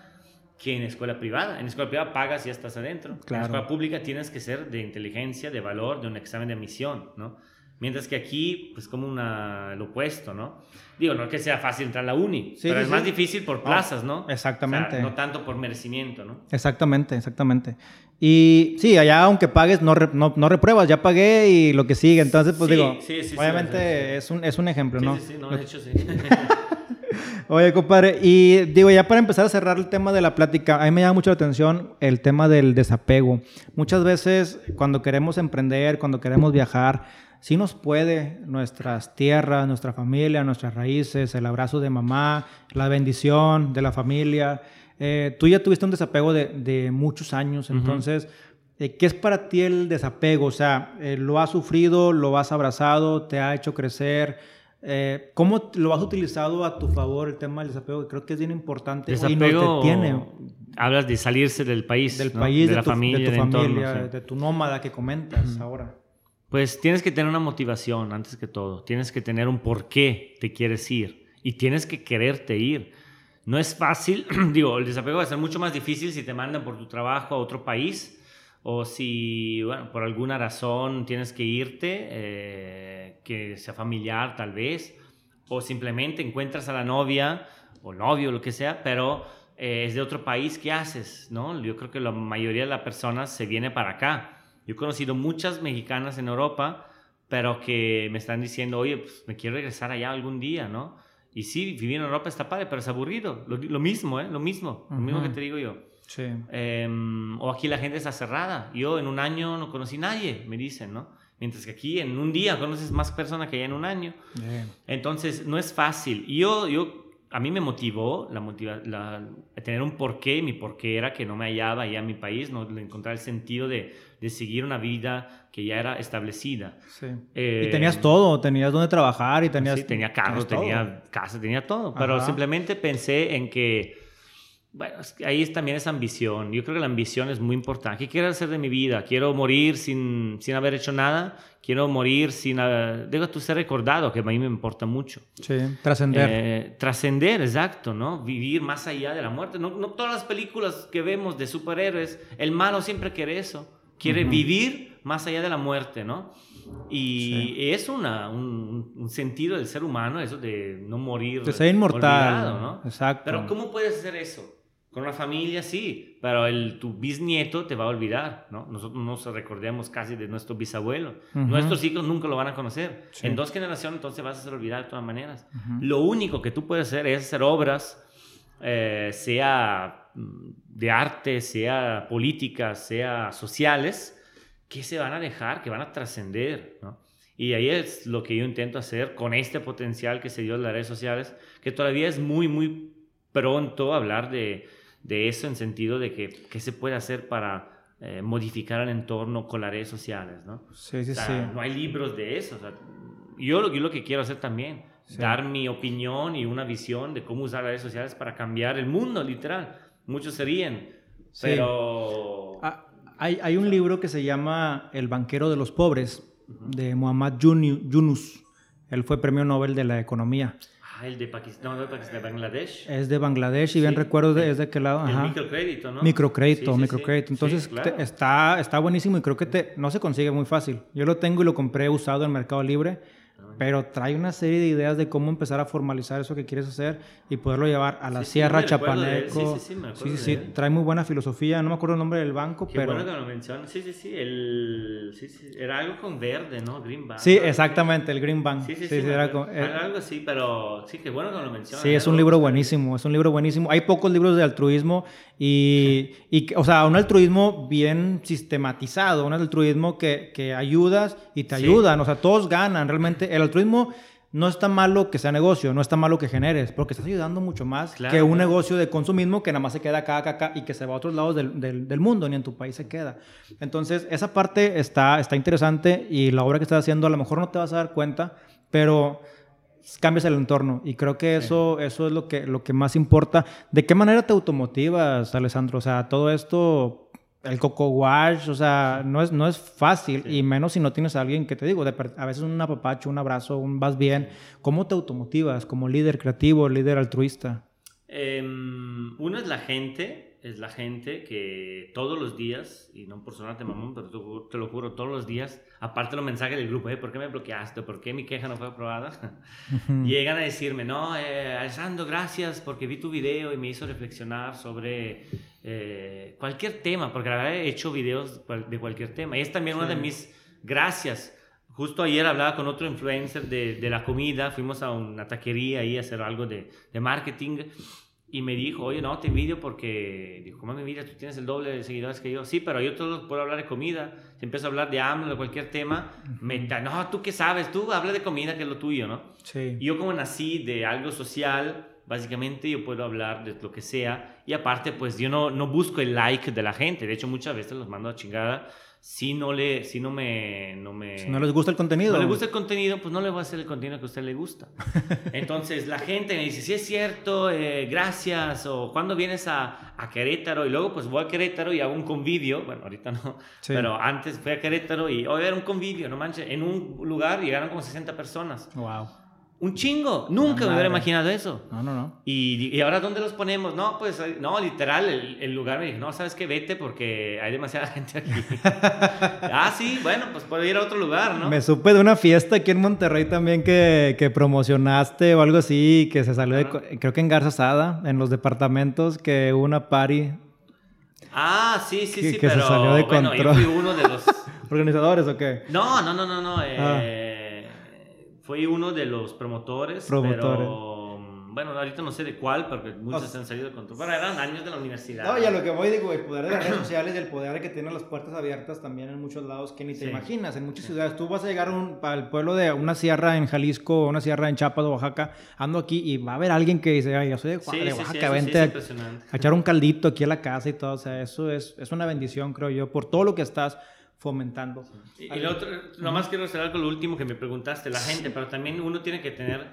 que en escuela privada. En escuela privada pagas y ya estás adentro. En escuela pública tienes que ser de inteligencia, de valor, de un examen de admisión, ¿no? Mientras que aquí, pues como una, lo opuesto, ¿no? Digo, no es que sea fácil entrar a la uni, pero es más difícil por plazas, ¿no? Exactamente. no tanto por merecimiento, ¿no? Exactamente, exactamente. Y sí, allá aunque pagues, no, no, no, repruebas, ya pagué y lo que sigue. Entonces, pues digo, obviamente es, un, es un ejemplo, ¿no? Sí, sí, no, de hecho sí. Oye, compadre, y digo, ya para empezar a cerrar el tema de la plática, a mí me llama mucho la atención el tema del desapego. Muchas veces cuando queremos emprender, cuando queremos viajar, sí nos puede nuestras tierras, nuestra familia, nuestras raíces, el abrazo de mamá, la bendición de la familia. Eh, tú ya tuviste un desapego de, muchos años, entonces, eh, ¿qué es para ti el desapego? O sea, eh, ¿lo has sufrido, lo has abrazado, te ha hecho crecer? ¿Cómo lo has utilizado a tu favor el tema del desapego? Creo que es bien importante. Desapego, y tiene. Hablas de salirse del país, del país, de, la familia, de tu, familia, de tu nómada que comentas ahora. Pues tienes que tener una motivación antes que todo. Tienes que tener un por qué te quieres ir y tienes que quererte ir. No es fácil, digo, el desapego va a ser mucho más difícil si te mandan por tu trabajo a otro país o si, bueno, por alguna razón tienes que irte, eh, que sea familiar tal vez, o simplemente encuentras a la novia o novio, lo que sea, pero eh, es de otro país, ¿qué haces? ¿No? Yo creo que la mayoría de las personas se viene para acá. Yo he conocido muchas mexicanas en Europa, pero que me están diciendo, oye, pues me quiero regresar allá algún día, ¿no? Y sí, vivir en Europa está padre, pero es aburrido. Lo, mismo, ¿eh? Lo mismo, lo mismo que te digo yo. Sí. Em, o aquí la gente está cerrada. Yo en un año no conocí nadie, me dicen, ¿no? Mientras que aquí en un día conoces más personas que allá en un año. Entonces, no es fácil. Y yo, yo, a mí me motivó la, motiva, la, tener un porqué. Mi porqué era que no me hallaba allá en mi país, no encontrar el sentido de, de seguir una vida que ya era establecida. Sí. y tenías todo, tenías donde trabajar y tenías... Sí, tenía carro, tenía casa, tenía todo. Pero simplemente pensé en que bueno, ahí también es ambición. Yo creo que la ambición es muy importante. ¿Qué quiero hacer de mi vida? ¿Quiero morir sin, sin haber hecho nada? ¿Quiero morir sin... Debo tú ser recordado, que a mí me importa mucho. Sí, trascender. Eh, trascender, exacto, ¿no? Vivir más allá de la muerte. No, no, todas las películas que vemos de superhéroes, el malo siempre quiere eso. Quiere vivir más allá de la muerte, ¿no? Y es una, un, un, sentido del ser humano, eso de no morir. De ser inmortal. ¿no? Exacto. Pero ¿cómo puedes hacer eso? Con una familia sí, pero el, tu bisnieto te va a olvidar, ¿no? Nosotros nos recordemos casi de nuestro bisabuelo. Nuestros hijos nunca lo van a conocer. En dos generaciones entonces vas a ser olvidado de todas maneras. Lo único que tú puedes hacer es hacer obras, eh, sea mm, de arte, sea políticas, sea sociales, que se van a dejar, que van a trascender, ¿no? Y ahí es lo que yo intento hacer con este potencial que se dio en las redes sociales, que todavía es muy, muy pronto hablar de de eso en sentido de que qué se puede hacer para eh, modificar el entorno con las redes sociales, ¿no? Sí, sí, sí. No hay libros de eso. yo, lo, yo lo que quiero hacer también, dar mi opinión y una visión de cómo usar las redes sociales para cambiar el mundo, literal. Muchos se ríen, pero... Ah, hay, hay, un libro que se llama El banquero de los pobres, de Muhammad Yunus. Él fue premio Nobel de la Economía. Ah, el de Pakistán, no, de Bangladesh. Es de Bangladesh y bien recuerdo de, es de qué lado. El microcrédito, ¿no? Microcrédito, microcrédito. Entonces está, está buenísimo y creo que te, no se consigue muy fácil. Yo lo tengo y lo compré usado en Mercado Libre pero trae una serie de ideas de cómo empezar a formalizar eso que quieres hacer y poderlo llevar a la Sierra Chapaneco. Sí, sí, sí, sí, sí, trae muy buena filosofía. No me acuerdo el nombre del banco, Qué pero. bueno que lo mencionas. Sí, sí, sí. El... sí, sí. Era algo con verde, ¿no? Green Bank. Sí, exactamente, el Green Bank. Sí, sí, sí. era eh, algo así, pero sí, qué bueno que lo mencionas. Sí, es un libro buenísimo. Es un libro buenísimo. Hay pocos libros de altruismo y, y o sea, un altruismo bien sistematizado, un altruismo que, que ayudas y te ayudan. O sea, todos ganan. Realmente, el altruismo no está malo que sea negocio, no está malo que generes, porque estás ayudando mucho más que un negocio de consumismo que nada más se queda acá, acá, acá y que se va a otros lados del, del, mundo, ni en tu país se queda. Entonces, esa parte está, está interesante y la obra que estás haciendo a lo mejor no te vas a dar cuenta, pero cambias el entorno y creo que eso, eso es lo que, lo que más importa. ¿De qué manera te automotivas, Alessandro? O sea, todo esto el coco wash, o sea, no es, no es fácil y menos si no tienes a alguien que te digo, a veces un apapacho, un abrazo, un vas bien. ¿Cómo te automotivas como líder creativo, líder altruista? Em, uno es la gente, es la gente que todos los días, y no por sonarte mamón, pero te, lo juro, todos los días, aparte los mensajes del grupo, ¿eh? ¿por qué me bloqueaste? ¿Por qué mi queja no fue aprobada? Llegan a decirme, no, eh, Alessandro, gracias porque vi tu video y me hizo reflexionar sobre eh, cualquier tema, porque la verdad he hecho videos de cualquier tema. Y es también una de mis gracias. Justo ayer hablaba con otro influencer de, de, la comida, fuimos a una taquería ahí a hacer algo de, de marketing y me dijo, oye, no, te envidio porque, dijo, ¿cómo me envidias? Tú tienes el doble de seguidores que yo. Sí, pero yo todo puedo hablar de comida. Si empiezo a hablar de hambre o cualquier tema, me da, no, tú qué sabes, tú habla de comida que es lo tuyo, ¿no? Sí. Y yo como nací de algo social, básicamente yo puedo hablar de lo que sea y aparte pues yo no, no busco el like de la gente, de hecho muchas veces los mando a chingada si no le si no me no me si no les gusta el contenido. No le gusta el contenido pues no le voy a hacer el contenido que a usted le gusta. Entonces la gente me dice si es cierto eh, gracias o cuando vienes a, a, Querétaro y luego pues voy a Querétaro y hago un convivio. Bueno ahorita no pero antes fui a Querétaro y hoy era un convivio no manches en un lugar llegaron como 60 personas. Wow un chingo. Nunca me hubiera imaginado eso. No, no, no. Y, y, ahora, ¿dónde los ponemos? No, pues, no, literal, el, el, lugar me dijo, no, ¿sabes qué? Vete porque hay demasiada gente aquí. ah, sí, bueno, pues puedo ir a otro lugar, ¿no? Me supe de una fiesta aquí en Monterrey también que, que promocionaste o algo así, que se salió de, creo que en Garza Sada, en los departamentos, que hubo una party. Ah, sí, sí, que, sí, que pero se salió de bueno, control. yo fui uno de los... ¿Organizadores o qué? No, no, no, no, no. Eh, Ah. Fui uno de los promotores, Promotores. pero bueno, ahorita no sé de cuál, porque muchos O sea- han salido de control. Pero eran años de la universidad. No, y a lo que voy, digo, el poder de las redes sociales y el poder que tienen las puertas abiertas también en muchos lados que ni te Sí. imaginas. En muchas ciudades, tú vas a llegar un- al pueblo de una sierra en Jalisco, una sierra en Chiapas o Oaxaca, ando aquí y va a haber alguien que dice, ay, yo soy de, Sí, Oaxaca, sí, de vente es a- impresionante. a echar un caldito aquí a la casa y todo. O sea, eso es, es una bendición, creo yo, por todo lo que estás fomentando. Y, y lo otro, nomás quiero cerrar con lo último que me preguntaste, la gente, pero también uno tiene que tener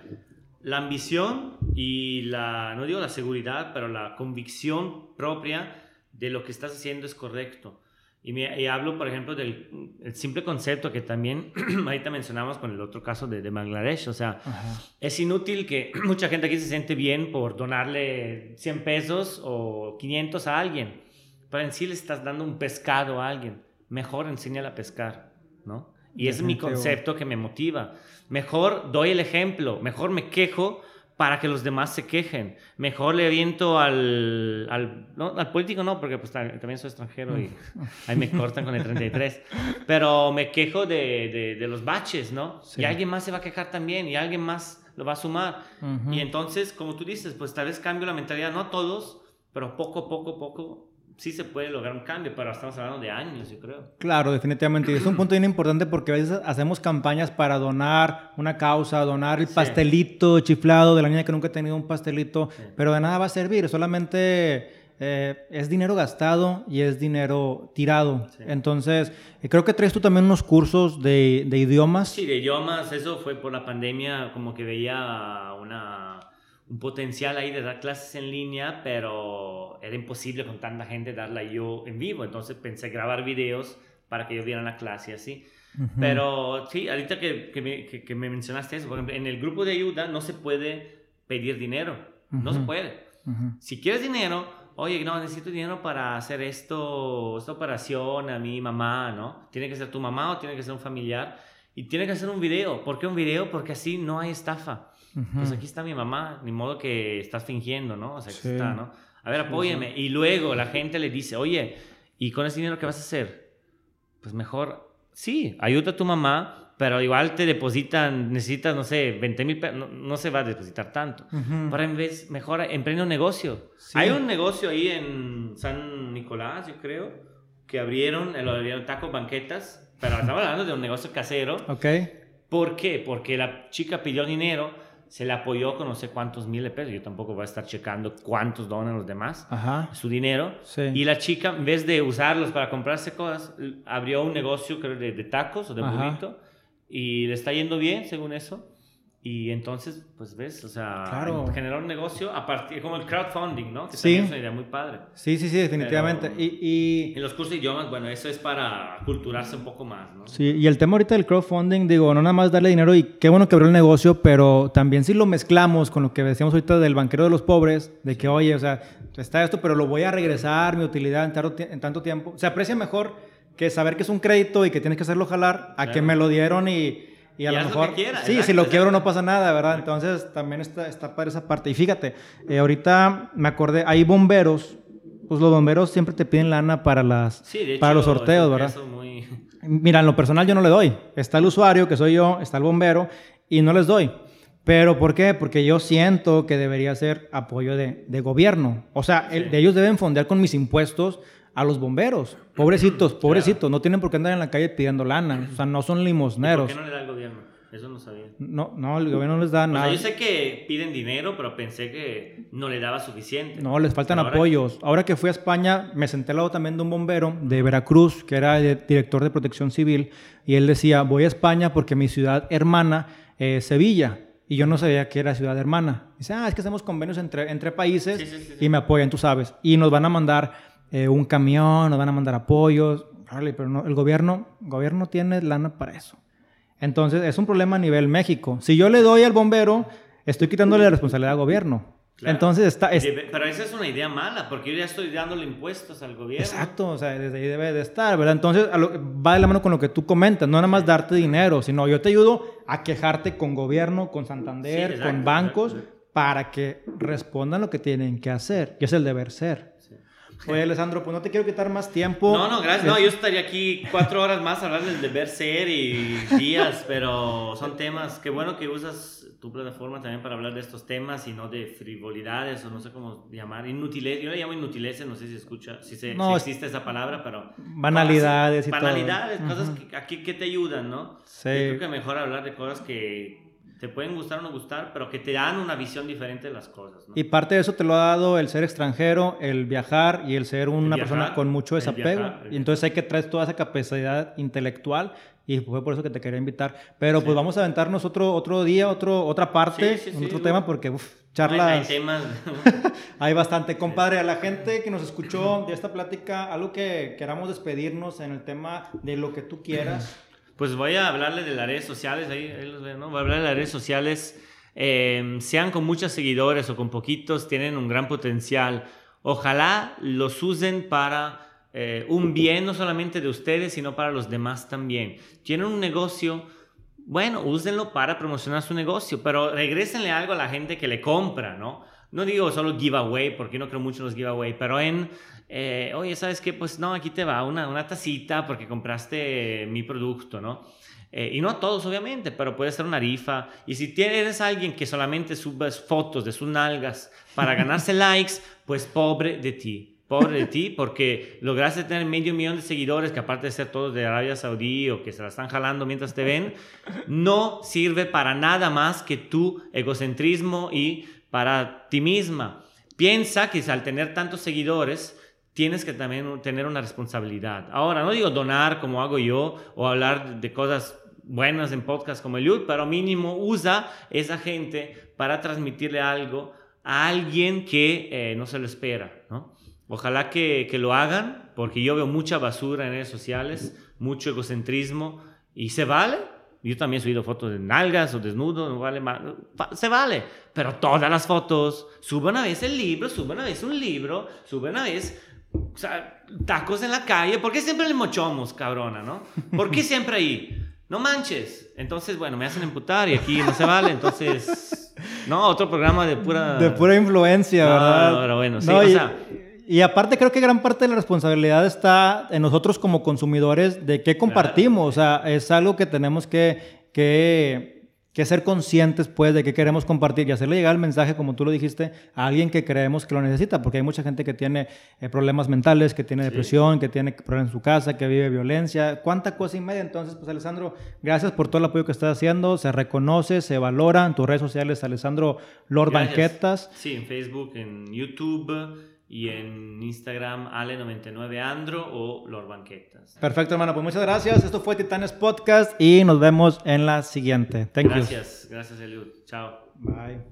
la ambición y la, no digo la seguridad, pero la convicción propia de lo que estás haciendo es correcto. Y, me, y hablo, por ejemplo, del el simple concepto que también ahorita mencionamos con el otro caso de, de Bangladesh. O sea, Ajá. es inútil que mucha gente aquí se siente bien por donarle 100 pesos o 500 a alguien, pero en sí le estás dando un pescado a alguien. Mejor enséñale a pescar, ¿no? Y ese es mi concepto que me motiva. Mejor doy el ejemplo, mejor me quejo para que los demás se quejen. Mejor le aviento al, al, no, al político, no, porque pues, ta- también soy extranjero y ahí me cortan con el 33. Pero me quejo de, de, de los baches, ¿no? Sí. Y alguien más se va a quejar también y alguien más lo va a sumar. Ujú. Y entonces, como tú dices, pues tal vez cambio la mentalidad, no todos, pero poco, poco, poco, sí se puede lograr un cambio, pero estamos hablando de años, yo creo. Claro, definitivamente. Y es un punto bien importante porque a veces hacemos campañas para donar una causa, donar el Sí. pastelito chiflado de la niña que nunca ha tenido un pastelito, Sí. pero de nada va a servir. Solamente eh, es dinero gastado y es dinero tirado. Sí. Entonces, eh, creo que traes tú también unos cursos de, de idiomas. Sí, de idiomas, eso fue por la pandemia, como que veía una, un potencial ahí de dar clases en línea, pero era imposible con tanta gente darla yo en vivo, entonces pensé grabar videos para que ellos vieran la clase así. Ujú. Pero sí, ahorita que, que, me, que- que me mencionaste eso, por ejemplo, en el grupo de ayuda no se puede pedir dinero, no se puede. Ujú. Si quieres dinero, oye, no, necesito dinero para hacer esto, esta operación a mi mamá, ¿no? Tiene que ser tu mamá o tiene que ser un familiar. Y tiene que hacer un video. ¿Por qué un video? Porque así no hay estafa. Ujú. Pues aquí está mi mamá, ni modo que estás fingiendo, ¿no? O sea, aquí Sí. está, ¿no? A ver, apóyeme. Y luego la gente le dice, oye, ¿y con ese dinero qué vas a hacer? Pues mejor, sí, ayuda a tu mamá, pero igual te depositan, necesitas, no sé, 20 mil pesos, no, no se va a depositar tanto. Ujú. Para en vez, mejor emprende un negocio. Sí. Hay un negocio ahí en San Nicolás, yo creo, que abrieron, eh, lo abrieron tacos banquetas, pero estamos hablando de un negocio casero. Ok. ¿Por qué? Porque la chica pidió dinero, se le apoyó con no sé cuántos miles de pesos. Yo tampoco voy a estar checando cuántos donan los demás, Ajá. su dinero. Sí. Y la chica, en vez de usarlos para comprarse cosas, abrió un negocio, creo, de, de tacos o de Ajá. burrito. Y le está yendo bien, según eso. Y entonces, pues ves, o sea, Claro. generar un negocio a partir, como el crowdfunding, ¿no? Que Sí. es una idea muy padre. Sí, sí, sí, definitivamente. Pero- Y, y- En los cursos de idiomas, bueno, eso es para culturarse un poco más, ¿no? Sí, y el tema ahorita del crowdfunding, digo, no nada más darle dinero y qué bueno que abrió el negocio, pero también si lo mezclamos con lo que decíamos ahorita del banquero de los pobres, de que, oye, o sea, está esto, pero lo voy a regresar, mi utilidad en, tanto en tanto tiempo. Se aprecia mejor que saber que es un crédito y que tienes que hacerlo jalar a que Claro. me lo dieron y, y a Y lo lo mejor... que quieras, sí, si exacto, lo quiebro exacto. no pasa nada, ¿verdad? Entonces también está, está para esa parte. Y fíjate, eh, ahorita me acordé, hay bomberos, pues los bomberos siempre te piden lana para las... Sí, de hecho, para los sorteos, ¿verdad? muy... Mira, en lo personal yo no le doy. Está el usuario, que soy yo, está el bombero, y no les doy. Pero ¿por qué? Porque yo siento que debería ser apoyo de, de gobierno. O sea, el- Sí. de ellos deben fondear con mis impuestos a los bomberos. Pobrecitos, pobrecitos. No tienen por qué andar en la calle pidiendo lana. O sea, no son ¿Por limosneros. qué no le da el gobierno? Eso no sabía. No, no, el gobierno no les da O nada. sea, yo sé que piden dinero, pero pensé que no le daba suficiente. No, les faltan Ahora- apoyos. Ahora que fui a España, me senté al lado también de un bombero de Veracruz, que era director de protección civil, y él decía, voy a España porque mi ciudad hermana es Sevilla. Y yo no sabía que era ciudad hermana. Dice, ah, es que hacemos convenios entre, entre países sí, sí, sí. y me apoyan, tú sabes. Y nos van a mandar eh, un camión, nos van a mandar apoyos. Pero no, el gobierno, el gobierno tiene lana para eso. Entonces, es un problema a nivel México. Si yo le doy al bombero, estoy quitándole la responsabilidad al gobierno. Claro. Entonces, está, es- Pero esa es una idea mala, porque yo ya estoy dándole impuestos al gobierno. Exacto, o sea, desde ahí debe de estar, ¿verdad? Entonces, lo- va de la mano con lo que tú comentas, no nada más darte dinero, sino yo te ayudo a quejarte con gobierno, con Santander, Sí, exacto, con bancos, exacto, para que respondan lo que tienen que hacer, que es el deber ser. Oye, Alessandro, pues no te quiero quitar más tiempo. No, no, gracias. No, yo estaría aquí cuatro horas más hablando del deber ser y días, pero son temas. Qué bueno que usas tu plataforma también para hablar de estos temas y no de frivolidades o no sé cómo llamar. Inutileces. Yo le llamo inutileces, no sé si escucha, si, se, No, si existe esa palabra, pero. Banalidades y todo. Banalidades, cosas que aquí que te ayudan, ¿no? Sí. Yo creo que mejor hablar de cosas que te pueden gustar o no gustar, pero que te dan una visión diferente de las cosas, ¿no? Y parte de eso te lo ha dado el ser extranjero, el viajar y el ser una viajar, persona con mucho el desapego. viajar, el y entonces hay que traer toda esa capacidad intelectual y fue por eso que te quería invitar. Pero pues vamos a aventarnos otro, otro día, otro, otra parte, Sí, sí, sí, otro tema, porque uf, Hay- hay charlas temas. hay bastante. Compadre, a la gente que nos escuchó de esta plática, algo que queramos despedirnos en el tema de lo que tú quieras. Pues voy a hablarle de las redes sociales, ahí, hablar de las redes sociales, eh, sean con muchos seguidores o con poquitos, tienen un gran potencial. Ojalá los usen para eh, un bien, no solamente de ustedes, sino para los demás también. Tienen un negocio, bueno, úsenlo para promocionar su negocio, pero regrésenle algo a la gente que le compra, ¿no? No digo solo giveaway, porque no creo mucho en los giveaway, pero en, eh, oye, ¿sabes qué? Pues no, aquí te va una, una tacita porque compraste mi producto, ¿no? Eh, y no a todos, obviamente, pero puede ser una rifa. Y si tienes alguien que solamente subes fotos de sus nalgas para ganarse likes, pues pobre de ti. Pobre de ti, porque lograste tener medio millón de seguidores, que aparte de ser todos de Arabia Saudí o que se la están jalando mientras te ven, no sirve para nada más que tu egocentrismo y para ti misma. Piensa que al tener tantos seguidores, tienes que también tener una responsabilidad. Ahora, no digo donar como hago yo o hablar de cosas buenas en podcast como el Yud, pero mínimo usa esa gente para transmitirle algo a alguien que eh, no se lo espera. Ojalá que, que lo hagan, porque yo veo mucha basura en redes sociales, mucho egocentrismo, y se vale. Yo también he subido fotos de nalgas o desnudo, no vale más. Se vale, pero todas las fotos, sube una vez el libro, sube una vez un libro, sube una vez o sea, tacos en la calle. ¿Por qué siempre le mochomos, cabrona, no? ¿Por qué siempre ahí? No manches. Entonces, bueno, me hacen emputar y aquí no se vale. Entonces, no, otro programa de pura. De pura influencia, No, ¿verdad? pero bueno, sí, No, o y, sea- y aparte creo que gran parte de la responsabilidad está en nosotros como consumidores de qué compartimos. O sea, es algo que tenemos que, que, que ser conscientes, pues, de qué queremos compartir y hacerle llegar el mensaje, como tú lo dijiste, a alguien que creemos que lo necesita. Porque hay mucha gente que tiene eh, problemas mentales, que tiene depresión, que tiene problemas en su casa, que vive violencia. ¿Cuánta cosa y media? Entonces, pues, Alessandro, gracias por todo el apoyo que estás haciendo. Se reconoce, se valora en tus redes sociales, Alessandro Lord Gracias. Banquetas. Sí, en Facebook, en YouTube y en Instagram, Ale99Andro o Lord Banquetas. Perfecto, hermano. Pues muchas gracias. Esto fue Titanes Podcast y nos vemos en la siguiente. Thank you. Gracias, gracias, Eliud. Chao. Bye.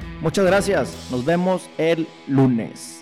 Muchas gracias. Nos vemos el lunes.